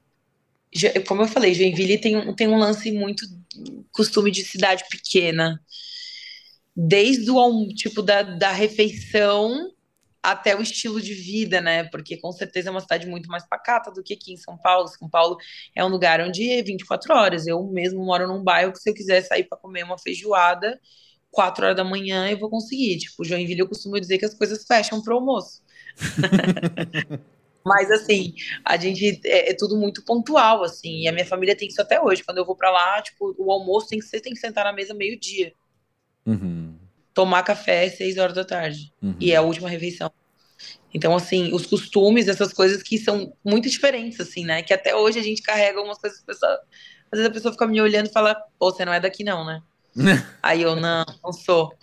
Como eu falei, Joinville tem um, tem um lance muito costume de cidade pequena. Desde o tipo da, da refeição até o estilo de vida, né? Porque com certeza é uma cidade muito mais pacata do que aqui em São Paulo. São Paulo é um lugar onde é 24 horas. Eu mesmo moro num bairro que se eu quiser sair para comer uma feijoada, quatro horas da manhã eu vou conseguir. Tipo, Joinville eu costumo dizer que as coisas fecham pro almoço. [LAUGHS] Mas assim, a gente é, é, tudo muito pontual, assim, e a minha família tem isso até hoje. Quando eu vou para lá, tipo, o almoço tem que ser, tem que sentar na mesa meio-dia. Uhum. Tomar café às seis horas da tarde. Uhum. E é a última refeição. Então, assim, os costumes, essas coisas que são muito diferentes, assim, né? Que até hoje a gente carrega algumas coisas, pessoa, às vezes a pessoa fica me olhando e fala, pô, você não é daqui não, né? [LAUGHS] Aí eu, não, não sou.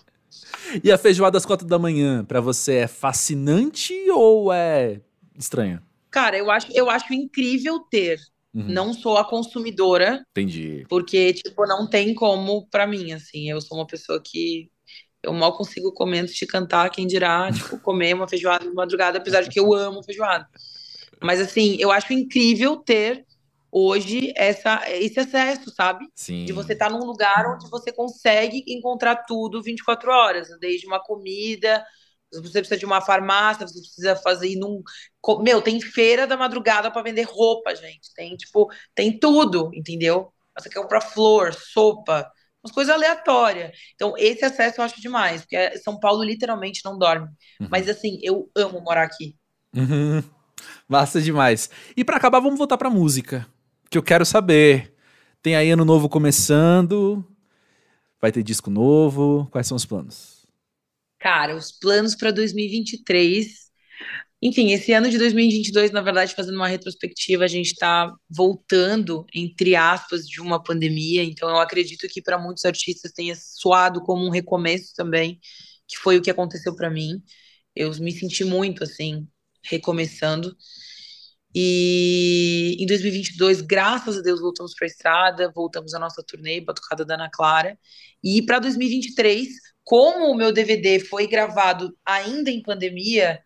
E a feijoada às quatro da manhã, para você é fascinante ou é estranha? Cara, eu acho, eu acho incrível ter. Uhum. Não sou a consumidora. Entendi. Porque, tipo, não tem como para mim, assim. Eu sou uma pessoa que eu mal consigo comer antes de cantar, quem dirá, [LAUGHS] tipo, comer uma feijoada de madrugada, apesar de que eu amo feijoada. Mas, assim, eu acho incrível ter hoje essa, esse acesso, sabe? Sim. De você estar tá num lugar onde você consegue encontrar tudo 24 horas, desde uma comida, você precisa de uma farmácia, você precisa fazer num. Meu, tem feira da madrugada para vender roupa, gente. Tem, tipo, tem tudo, entendeu? Você quer comprar flor, sopa, umas coisas aleatórias. Então, esse acesso eu acho demais, porque São Paulo literalmente não dorme. Uhum. Mas, assim, eu amo morar aqui. Uhum. Massa demais. E para acabar, vamos voltar pra música. Que eu quero saber. Tem aí ano novo começando. Vai ter disco novo. Quais são os planos? Cara, os planos para 2023. Enfim, esse ano de 2022, na verdade, fazendo uma retrospectiva, a gente está voltando, entre aspas, de uma pandemia. Então, eu acredito que para muitos artistas tenha soado como um recomeço também, que foi o que aconteceu para mim. Eu me senti muito assim, recomeçando. E em 2022, graças a Deus, voltamos para a estrada, voltamos à nossa turnê, Batucada da Ana Clara. E para 2023, como o meu DVD foi gravado ainda em pandemia,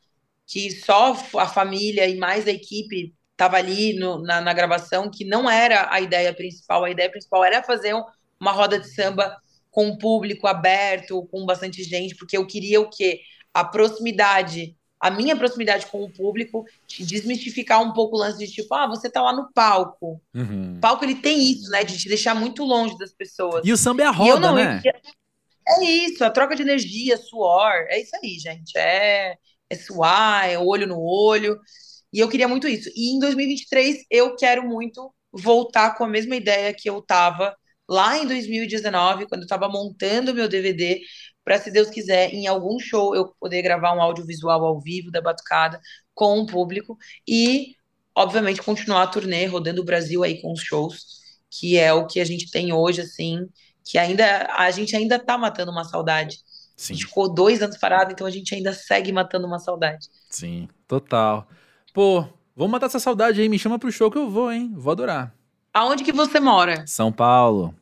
que só a família e mais a equipe estava ali no, na, na, gravação, que não era a ideia principal. A ideia principal era fazer uma roda de samba com um público aberto, com bastante gente, porque eu queria o quê? A proximidade, a minha proximidade com o público, de desmistificar um pouco o lance de tipo, ah, você tá lá no palco. Uhum. O palco ele tem isso, né? De te deixar muito longe das pessoas. E o samba é a roda, não, né? É isso, a troca de energia, suor, é isso aí, gente. É, é suar, é olho no olho. E eu queria muito isso. E em 2023 eu quero muito voltar com a mesma ideia que eu tava lá em 2019, quando eu tava montando meu DVD, para se Deus quiser, em algum show eu poder gravar um audiovisual ao vivo da Batucada com o público e, obviamente, continuar a turnê rodando o Brasil aí com os shows, que é o que a gente tem hoje, assim, que ainda a gente ainda tá matando uma saudade. Sim. A gente ficou dois anos parado, então a gente ainda segue matando uma saudade. Sim, total. Pô, vamos matar essa saudade aí, me chama pro show que eu vou, hein? Vou adorar. Aonde que você mora? São Paulo.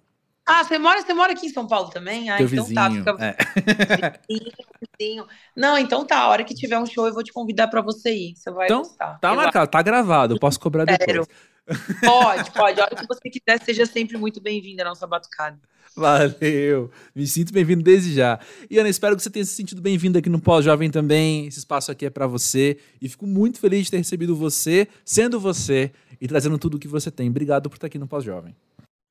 Ah, você mora, você mora aqui em São Paulo também? Ah, Teu então vizinho, tá, fica é. vizinho, vizinho. Não, então tá, a hora que tiver um show eu vou te convidar para você ir. Você vai então, gostar. Tá marcado, tá gravado, eu posso cobrar Sério. depois. Pode, pode. A hora que você quiser, seja sempre muito bem-vinda à nossa batucada. Valeu, me sinto bem-vindo desde já. E Ana, espero que você tenha se sentido bem-vindo aqui no Pós-Jovem também. Esse espaço aqui é para você e fico muito feliz de ter recebido você, sendo você e trazendo tudo o que você tem. Obrigado por estar aqui no Pós-Jovem.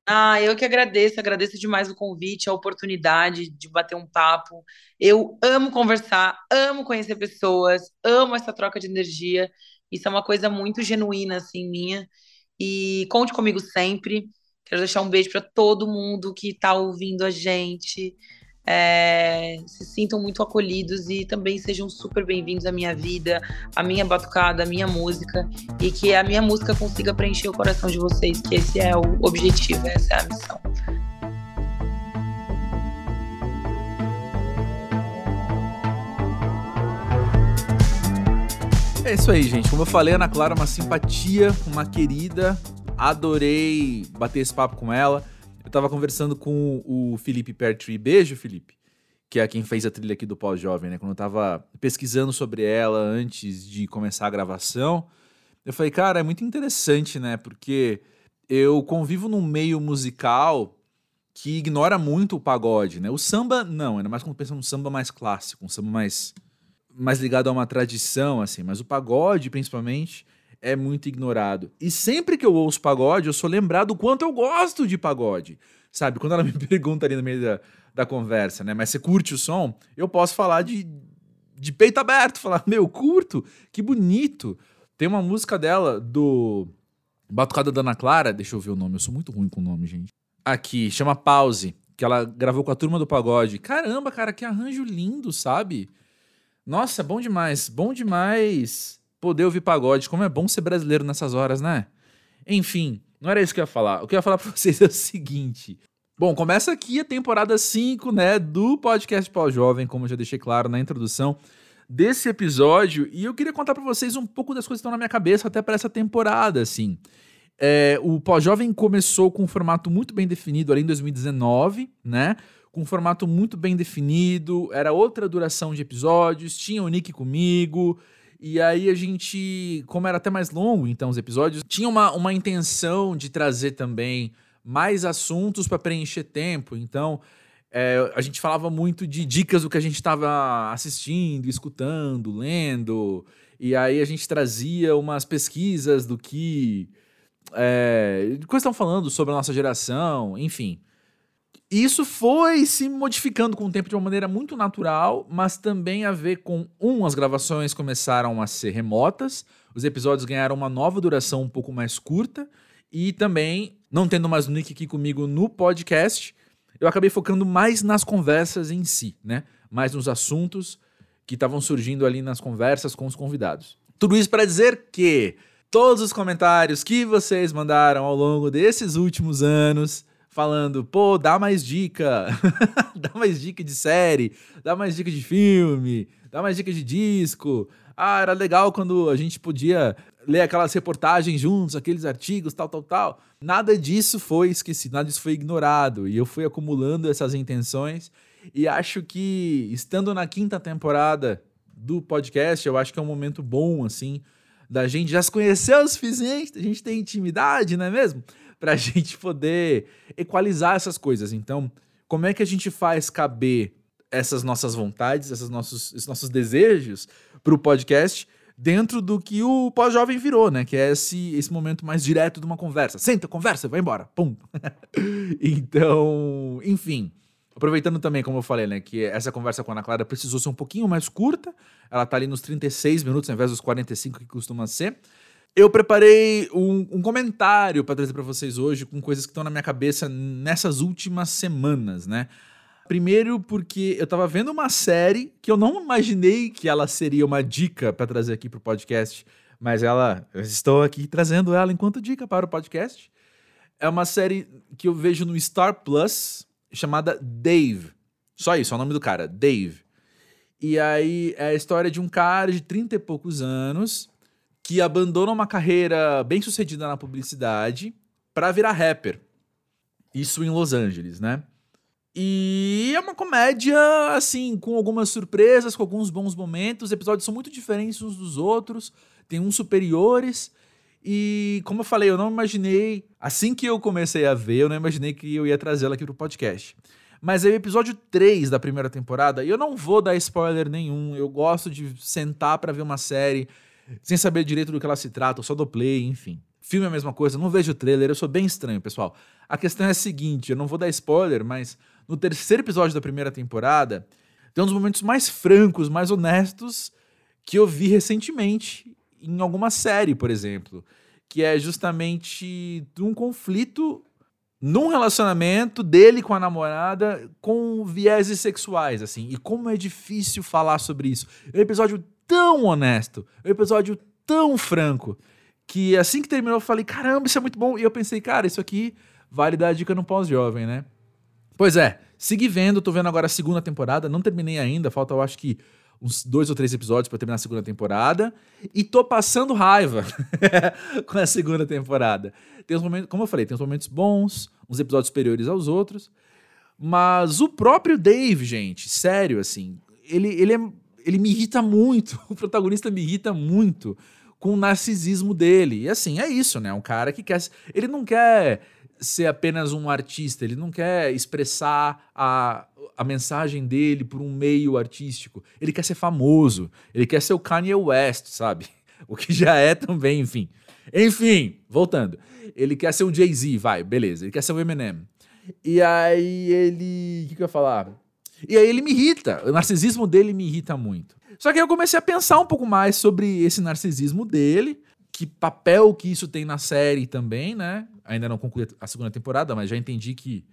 Ah, eu que agradeço, agradeço demais o convite, a oportunidade de bater um papo. Eu amo conversar, amo conhecer pessoas, amo essa troca de energia. Isso é uma coisa muito genuína, assim, minha. E conte comigo sempre. Quero deixar um beijo para todo mundo que está ouvindo a gente. É, se sintam muito acolhidos e também sejam super bem-vindos à minha vida, à minha batucada, à minha música e que a minha música consiga preencher o coração de vocês, que esse é o objetivo, essa é a missão. É isso aí, gente. Como eu falei, Ana Clara é uma simpatia, uma querida, adorei bater esse papo com ela. Eu tava conversando com o Felipe Pertry. Beijo, Felipe. Que é quem fez a trilha aqui do Pós-Jovem, né? Quando eu tava pesquisando sobre ela antes de começar a gravação, eu falei, cara, é muito interessante, né? Porque eu convivo num meio musical que ignora muito o pagode, né? O samba, não, ainda mais quando pensa num samba mais clássico, um samba mais, mais ligado a uma tradição, assim. Mas o pagode, principalmente, é muito ignorado. E sempre que eu ouço pagode, eu sou lembrado o quanto eu gosto de pagode. Sabe? Quando ela [LAUGHS] me pergunta ali no meio da, da conversa, né? Mas você curte o som? Eu posso falar de, de peito aberto, [LAUGHS] falar, meu, curto, que bonito. Tem uma música dela do Batucada da Ana Clara, deixa eu ver o nome, eu sou muito ruim com o nome, gente. Aqui, chama Pause, que ela gravou com a turma do pagode. Caramba, cara, que arranjo lindo, sabe? Nossa, bom demais, bom demais poder ouvir pagode. Como é bom ser brasileiro nessas horas, né? Enfim, não era isso que eu ia falar. O que eu ia falar pra [LAUGHS] vocês é o seguinte. Bom, começa aqui a temporada 5, né, do podcast Pós-Jovem, como eu já deixei claro na introdução desse episódio, e eu queria contar para vocês um pouco das coisas que estão na minha cabeça até para essa temporada, assim. É, o Pós-Jovem começou com um formato muito bem definido ali em 2019, né? Com um formato muito bem definido, era outra duração de episódios, tinha o Nick comigo, e aí a gente, como era até mais longo, então os episódios, tinha uma, uma intenção de trazer também mais assuntos para preencher tempo. Então, é, a gente falava muito de dicas do que a gente estava assistindo, escutando, lendo. E aí a gente trazia umas pesquisas do que. É, coisas estão falando sobre a nossa geração, enfim. Isso foi se modificando com o tempo de uma maneira muito natural, mas também a ver com, um, as gravações começaram a ser remotas, os episódios ganharam uma nova duração um pouco mais curta, e também, não tendo mais o Nick aqui comigo no podcast, eu acabei focando mais nas conversas em si, né? Mais nos assuntos que estavam surgindo ali nas conversas com os convidados. Tudo isso para dizer que todos os comentários que vocês mandaram ao longo desses últimos anos, falando, pô, dá mais dica, [LAUGHS] dá mais dica de série, dá mais dica de filme, dá mais dica de disco. Ah, era legal quando a gente podia ler aquelas reportagens juntos, aqueles artigos, tal, tal, tal. Nada disso foi esquecido, nada disso foi ignorado. E eu fui acumulando essas intenções. E acho que, estando na quinta temporada do podcast, eu acho que é um momento bom, assim, da gente já se conhecer o suficiente, a gente ter intimidade, não é mesmo? Pra [LAUGHS] gente poder equalizar essas coisas. Então, como é que a gente faz caber essas nossas vontades, esses nossos, esses nossos desejos para o podcast dentro do que o pós-jovem virou, né? Que é esse, esse momento mais direto de uma conversa. Senta, conversa, vai embora. Pum. [LAUGHS] então, enfim. Aproveitando também, como eu falei, né, que essa conversa com a Ana Clara precisou ser um pouquinho mais curta. Ela tá ali nos 36 minutos, ao invés dos 45 que costuma ser. Eu preparei um, um comentário para trazer para vocês hoje com coisas que estão na minha cabeça nessas últimas semanas, né? Primeiro porque eu tava vendo uma série que eu não imaginei que ela seria uma dica para trazer aqui pro podcast, mas ela, eu estou aqui trazendo ela enquanto dica para o podcast. É uma série que eu vejo no Star Plus chamada Dave. Só isso, é o nome do cara, Dave. E aí é a história de um cara de 30 e poucos anos que abandona uma carreira bem sucedida na publicidade para virar rapper. Isso em Los Angeles, né? E é uma comédia, assim, com algumas surpresas, com alguns bons momentos. Os episódios são muito diferentes uns dos outros, tem uns superiores. E, como eu falei, eu não imaginei, assim que eu comecei a ver, eu não imaginei que eu ia trazê-la aqui pro podcast. Mas é o episódio 3 da primeira temporada, e eu não vou dar spoiler nenhum. Eu gosto de sentar para ver uma série sem saber direito do que ela se trata, eu só dou play, enfim. Filme é a mesma coisa, não vejo o trailer, eu sou bem estranho, pessoal. A questão é a seguinte, eu não vou dar spoiler, mas no terceiro episódio da primeira temporada, tem um dos momentos mais francos, mais honestos que eu vi recentemente em alguma série, por exemplo, que é justamente um conflito num relacionamento dele com a namorada com vieses sexuais, assim. E como é difícil falar sobre isso. É um episódio tão honesto, um episódio tão franco, que assim que terminou eu falei, caramba, isso é muito bom. E eu pensei, cara, isso aqui vale dar dica no pós-jovem, né? Pois é, segui vendo, tô vendo agora a segunda temporada, não terminei ainda, falta eu acho que uns dois ou três episódios para terminar a segunda temporada e tô passando raiva [LAUGHS] com a segunda temporada. Tem uns momentos, como eu falei, tem uns momentos bons, uns episódios superiores aos outros, mas o próprio Dave, gente, sério assim, ele ele é, ele me irrita muito, [LAUGHS] o protagonista me irrita muito com o narcisismo dele. E assim, é isso, né? Um cara que quer ele não quer ser apenas um artista, ele não quer expressar a, a mensagem dele por um meio artístico. Ele quer ser famoso, ele quer ser o Kanye West, sabe? [LAUGHS] O que já é também, enfim. Enfim, voltando. Ele quer ser um Jay-Z, vai, beleza. Ele quer ser um Eminem. E aí ele. O que, que eu ia falar? E aí ele me irrita. O narcisismo dele me irrita muito. Só que eu comecei a pensar um pouco mais sobre esse narcisismo dele, que papel que isso tem na série também, né? Ainda não concluí a segunda temporada, mas já entendi que.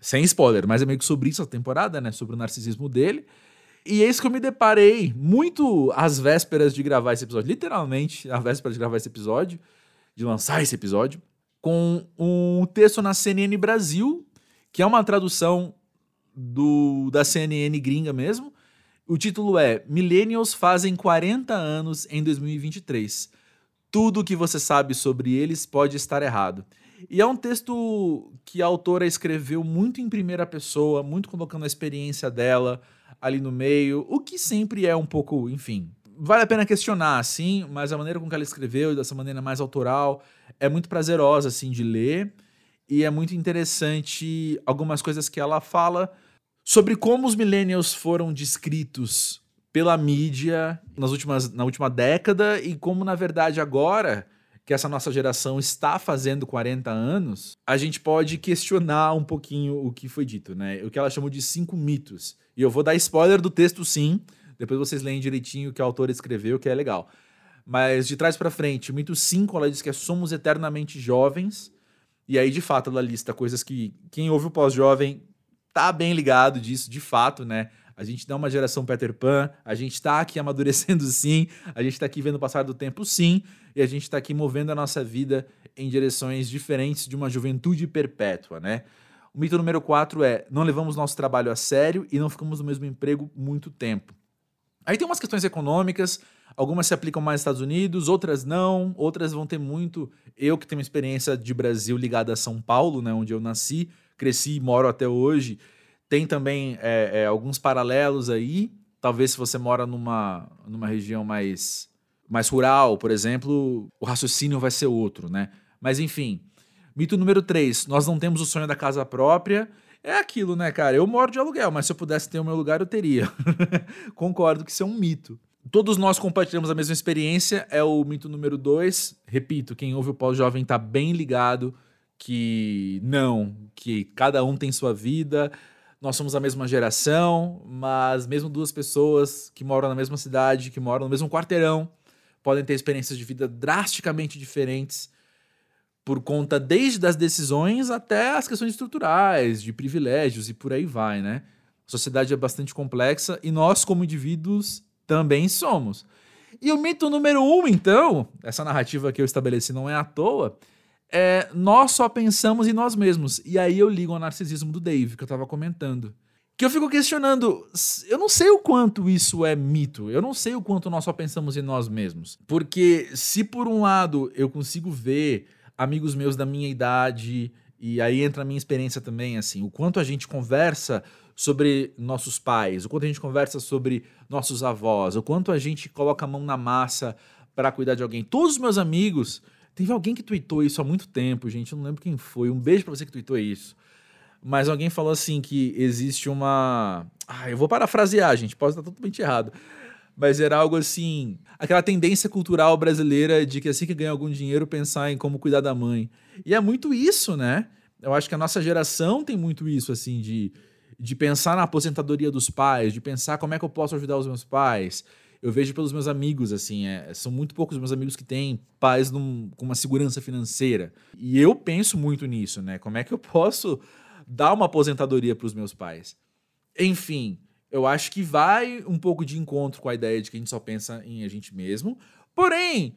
Sem spoiler, mas é meio que sobre isso a temporada, né? Sobre o narcisismo dele. E é isso que eu me deparei muito às vésperas de gravar esse episódio, literalmente, às vésperas de gravar esse episódio, de lançar esse episódio, com um texto na CNN Brasil, que é uma tradução do da CNN gringa mesmo. O título é Millennials fazem 40 anos em 2023. Tudo o que você sabe sobre eles pode estar errado. E é um texto que a autora escreveu muito em primeira pessoa, muito colocando a experiência dela ali no meio, o que sempre é um pouco, enfim, vale a pena questionar, assim, mas a maneira com que ela escreveu, dessa maneira mais autoral, é muito prazerosa, assim, de ler. E é muito interessante algumas coisas que ela fala sobre como os millennials foram descritos pela mídia nas últimas, na última década e como, na verdade, agora que essa nossa geração está fazendo 40 anos, a gente pode questionar um pouquinho o que foi dito, né? O que ela chamou de cinco mitos. E eu vou dar spoiler do texto, sim. Depois vocês leem direitinho o que a autora escreveu, que é legal. Mas de trás para frente, o mito 5, ela diz que é somos eternamente jovens. E aí, de fato, ela lista coisas que quem ouve o pós-jovem tá bem ligado disso, de fato, né? A gente dá uma geração Peter Pan, a gente está aqui amadurecendo [LAUGHS] sim, a gente está aqui vendo o passar do tempo sim, e a gente está aqui movendo a nossa vida em direções diferentes de uma juventude perpétua, né? O mito número 4 é: não levamos nosso trabalho a sério e não ficamos no mesmo emprego muito tempo. Aí tem umas questões econômicas, algumas se aplicam mais nos Estados Unidos, outras não, outras vão ter muito. Eu que tenho uma experiência de Brasil ligada a São Paulo, né, onde eu nasci, cresci e moro até hoje, tem também é, é, alguns paralelos aí. Talvez se você mora numa, numa região mais, mais rural, por exemplo, o raciocínio vai ser outro, né? Mas enfim, Mito número 3, nós não temos o sonho da casa própria. É aquilo, né, cara? Eu moro de aluguel, mas se eu pudesse ter o meu lugar, eu teria. [LAUGHS] Concordo que isso é um mito. Todos nós compartilhamos a mesma experiência, é o mito número 2. Repito, quem ouve o pós-jovem tá bem ligado que não, que cada um tem sua vida, nós somos a mesma geração, mas mesmo duas pessoas que moram na mesma cidade, que moram no mesmo quarteirão, podem ter experiências de vida drasticamente diferentes por conta desde das decisões até as questões estruturais, de privilégios e por aí vai, né? A sociedade é bastante complexa e nós, como indivíduos, também somos. E o mito número um, então, essa narrativa que eu estabeleci não é à toa, é nós só pensamos em nós mesmos. E aí eu ligo ao narcisismo do Dave, que eu tava comentando. Que eu fico questionando, eu não sei o quanto isso é mito, eu não sei o quanto nós só pensamos em nós mesmos. Porque se por um lado eu consigo ver amigos meus da minha idade, e aí entra a minha experiência também, assim, o quanto a gente conversa sobre nossos pais, o quanto a gente conversa sobre nossos avós, o quanto a gente coloca a mão na massa para cuidar de alguém. Todos os meus amigos, teve alguém que tweetou isso há muito tempo, gente, eu não lembro quem foi. Um beijo para você que tweetou isso. Mas alguém falou assim que existe uma, ah, eu vou parafrasear, gente, pode estar totalmente errado mas era algo assim, aquela tendência cultural brasileira de que assim que ganha algum dinheiro pensar em como cuidar da mãe. E é muito isso, né? Eu acho que a nossa geração tem muito isso assim de de pensar na aposentadoria dos pais, de pensar como é que eu posso ajudar os meus pais. Eu vejo pelos meus amigos, assim, é, são muito poucos os meus amigos que têm pais num, com uma segurança financeira. E eu penso muito nisso, né? Como é que eu posso dar uma aposentadoria para os meus pais? Enfim, eu acho que vai um pouco de encontro com a ideia de que a gente só pensa em a gente mesmo. Porém,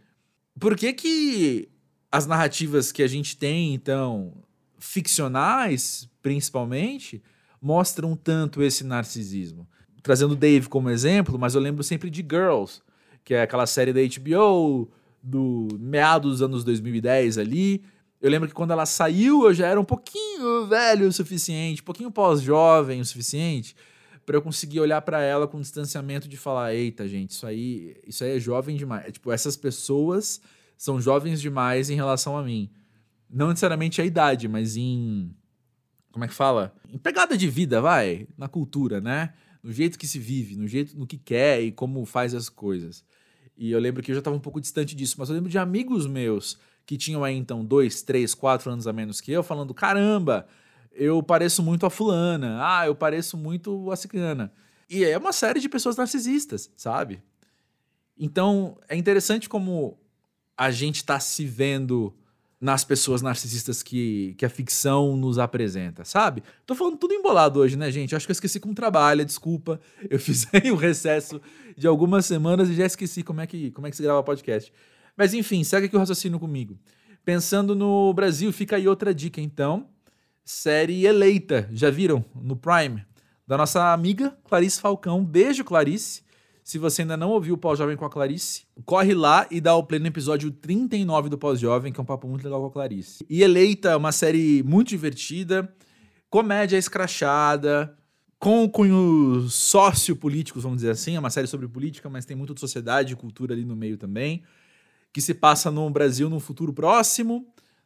por que que as narrativas que a gente tem, então, ficcionais, principalmente, mostram tanto esse narcisismo? Trazendo Dave como exemplo, mas eu lembro sempre de Girls, que é aquela série da HBO do meados dos anos 2010 ali. Eu lembro que quando ela saiu, eu já era um pouquinho velho o suficiente, um pouquinho pós-jovem o suficiente para eu conseguir olhar para ela com distanciamento de falar, eita, gente, isso aí, isso aí é jovem demais. É, tipo, essas pessoas são jovens demais em relação a mim. Não necessariamente a idade, mas em como é que fala? Em pegada de vida, vai, na cultura, né? No jeito que se vive, no jeito no que quer e como faz as coisas. E eu lembro que eu já estava um pouco distante disso, mas eu lembro de amigos meus que tinham aí então dois, três, quatro anos a menos que eu, falando: caramba, eu pareço muito a fulana, ah, eu pareço muito a ciclana. E é uma série de pessoas narcisistas, sabe? Então é interessante como a gente está se vendo nas pessoas narcisistas que, que a ficção nos apresenta, sabe? Tô falando tudo embolado hoje, né, gente? Acho que eu esqueci com trabalho, desculpa. Eu [LAUGHS] fiz aí um recesso de algumas semanas e já esqueci como é que, como é que se grava podcast. Mas enfim, segue aqui o raciocínio comigo. Pensando no Brasil, fica aí outra dica, então. Série Eleita, já viram? No Prime. Da nossa amiga Clarice Falcão. Beijo, Clarice. Se você ainda não ouviu o Pós-Jovem com a Clarice, corre lá e dá o play no episódio 39 do Pós-Jovem, que é um papo muito legal com a Clarice. E Eleita, uma série muito divertida, comédia escrachada, com cunhos sociopolíticos, vamos dizer assim. É uma série sobre política, mas tem muito de sociedade e cultura ali no meio também. Que se passa no Brasil num futuro próximo,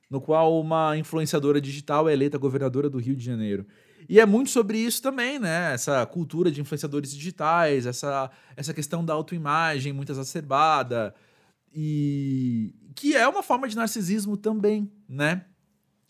no qual uma influenciadora digital é eleita governadora do Rio de Janeiro. E é muito sobre isso também, né? Essa cultura de influenciadores digitais, essa, essa questão da autoimagem muito exacerbada. E que é uma forma de narcisismo também, né?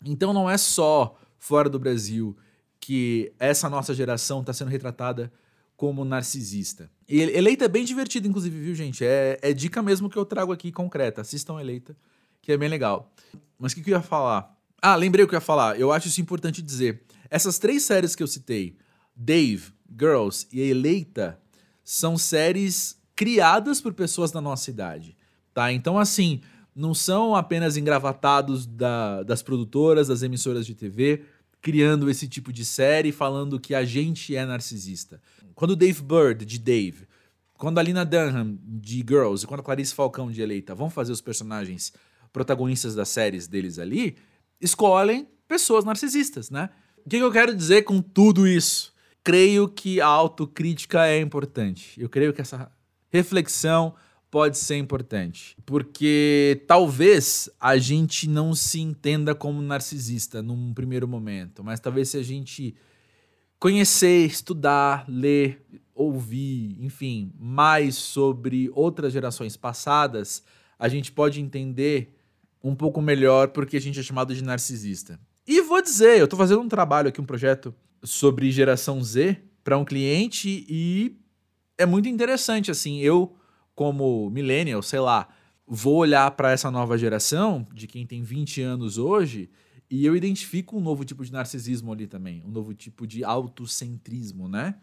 Então não é só fora do Brasil que essa nossa geração está sendo retratada como narcisista. E Eleita é bem divertido, inclusive, viu, gente? É, é dica mesmo que eu trago aqui concreta. Assistam Eleita, que é bem legal. Mas o que, que eu ia falar? Ah, lembrei o que eu ia falar. Eu acho isso importante dizer. Essas três séries que eu citei, Dave, Girls e Eleita, são séries criadas por pessoas da nossa idade, tá? Então, assim, não são apenas engravatados da, das produtoras, das emissoras de TV, criando esse tipo de série falando que a gente é narcisista. Quando Dave Bird, de Dave, quando a Lina Dunham, de Girls, e quando a Clarice Falcão, de Eleita, vão fazer os personagens protagonistas das séries deles ali, escolhem pessoas narcisistas, né? O que eu quero dizer com tudo isso? Creio que a autocrítica é importante. Eu creio que essa reflexão pode ser importante. Porque talvez a gente não se entenda como narcisista num primeiro momento, mas talvez se a gente conhecer, estudar, ler, ouvir, enfim, mais sobre outras gerações passadas, a gente pode entender um pouco melhor porque a gente é chamado de narcisista. E vou dizer, eu estou fazendo um trabalho aqui, um projeto sobre geração Z para um cliente e é muito interessante assim, eu como millennial, sei lá, vou olhar para essa nova geração de quem tem 20 anos hoje e eu identifico um novo tipo de narcisismo ali também, um novo tipo de autocentrismo, né?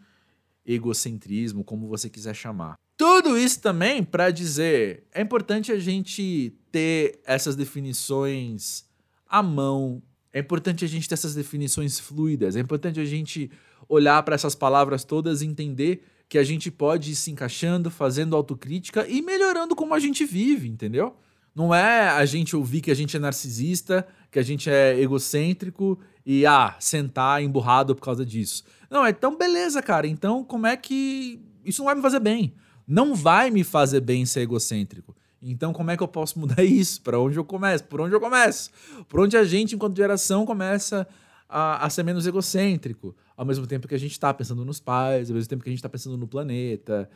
Egocentrismo, como você quiser chamar. Tudo isso também para dizer, é importante a gente ter essas definições à mão é importante a gente ter essas definições fluidas, é importante a gente olhar para essas palavras todas e entender que a gente pode ir se encaixando, fazendo autocrítica e melhorando como a gente vive, entendeu? Não é a gente ouvir que a gente é narcisista, que a gente é egocêntrico e, ah, sentar emburrado por causa disso. Não, é tão beleza, cara. Então, como é que. Isso não vai me fazer bem. Não vai me fazer bem ser egocêntrico. Então, como é que eu posso mudar [LAUGHS] isso? Para onde eu começo? Por onde eu começo? Por onde a gente, enquanto geração, começa a, a ser menos egocêntrico? Ao mesmo tempo que a gente está pensando nos pais, ao mesmo tempo que a gente está pensando no planeta,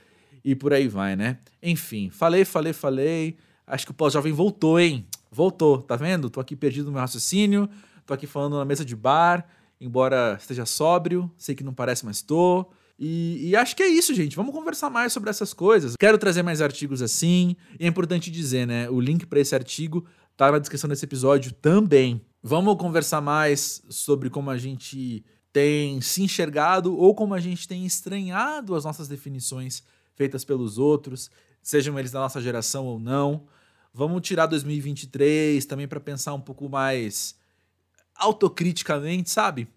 e por aí vai, né? Enfim, falei, falei, falei. Acho que o pós-jovem voltou, hein? Voltou, tá vendo? Tô aqui perdido no meu raciocínio, tô aqui falando na mesa de bar, embora esteja sóbrio, sei que não parece, mas tô. E, e, acho que é isso, gente. Vamos conversar mais sobre essas coisas. Quero trazer mais artigos assim. E é importante dizer, né? O link para esse artigo tá na descrição desse episódio também. Vamos conversar mais sobre como a gente tem se enxergado ou como a gente tem estranhado as nossas definições feitas pelos outros, sejam eles da nossa geração ou não. Vamos tirar 2023 também para pensar um pouco mais autocriticamente, sabe? O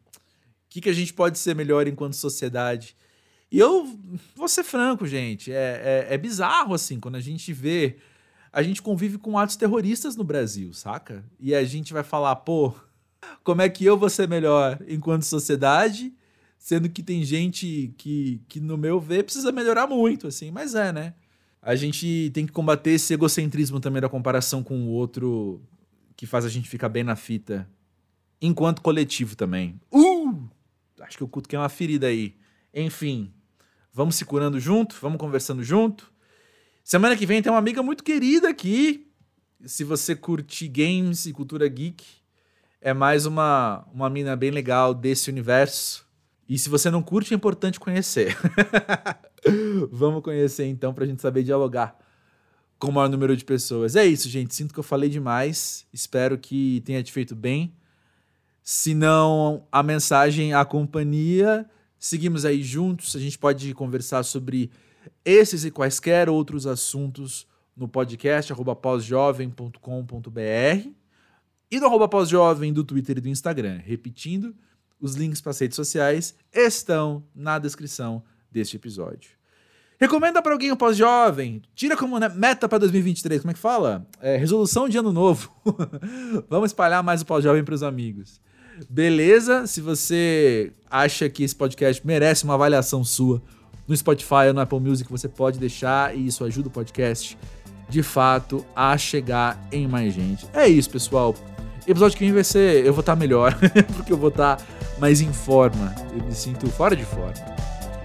que, que a gente pode ser melhor enquanto sociedade? E eu vou ser franco, gente, é, é, é, bizarro assim, quando a gente vê. A gente convive com atos terroristas no Brasil, saca? E a gente vai falar, pô, como é que eu vou ser melhor enquanto sociedade, sendo que tem gente que, que no meu ver, precisa melhorar muito, assim, mas é, né? A gente tem que combater esse egocentrismo também da comparação com o outro que faz a gente ficar bem na fita, enquanto coletivo também. Uh! Acho que que é uma ferida aí. Enfim, Vamos se curando junto, vamos conversando junto. Semana que vem tem uma amiga muito querida aqui. Se você curte games e cultura geek, é mais uma, uma mina bem legal desse universo. E se você não curte, é importante conhecer. [LAUGHS] Vamos conhecer então pra gente saber dialogar com o maior número de pessoas. É isso, gente. Sinto que eu falei demais. Espero que tenha te feito bem. Se não, a mensagem, a companhia. Seguimos aí juntos. A gente pode conversar sobre esses e quaisquer outros assuntos no podcast pausjovem.com.br e no arroba pausjovem do Twitter e do Instagram. Repetindo, os links para as redes sociais estão na descrição deste episódio. Recomenda para alguém o pós-jovem. Tira como né, meta para 2023. Como é que fala? É, resolução de ano novo. [LAUGHS] Vamos espalhar mais o pós-jovem para os amigos. Beleza? Se você acha que esse podcast merece uma avaliação sua no Spotify ou no Apple Music, você pode deixar e isso ajuda o podcast de fato a chegar em mais gente. É isso, pessoal. Episódio que vem vai ser. Eu vou estar melhor, [LAUGHS] porque eu vou estar mais em forma. Eu me sinto fora de forma.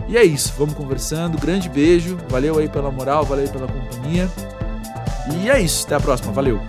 E é isso, vamos conversando. Grande beijo, valeu aí pela moral, valeu aí pela companhia. E é isso, até a próxima, valeu!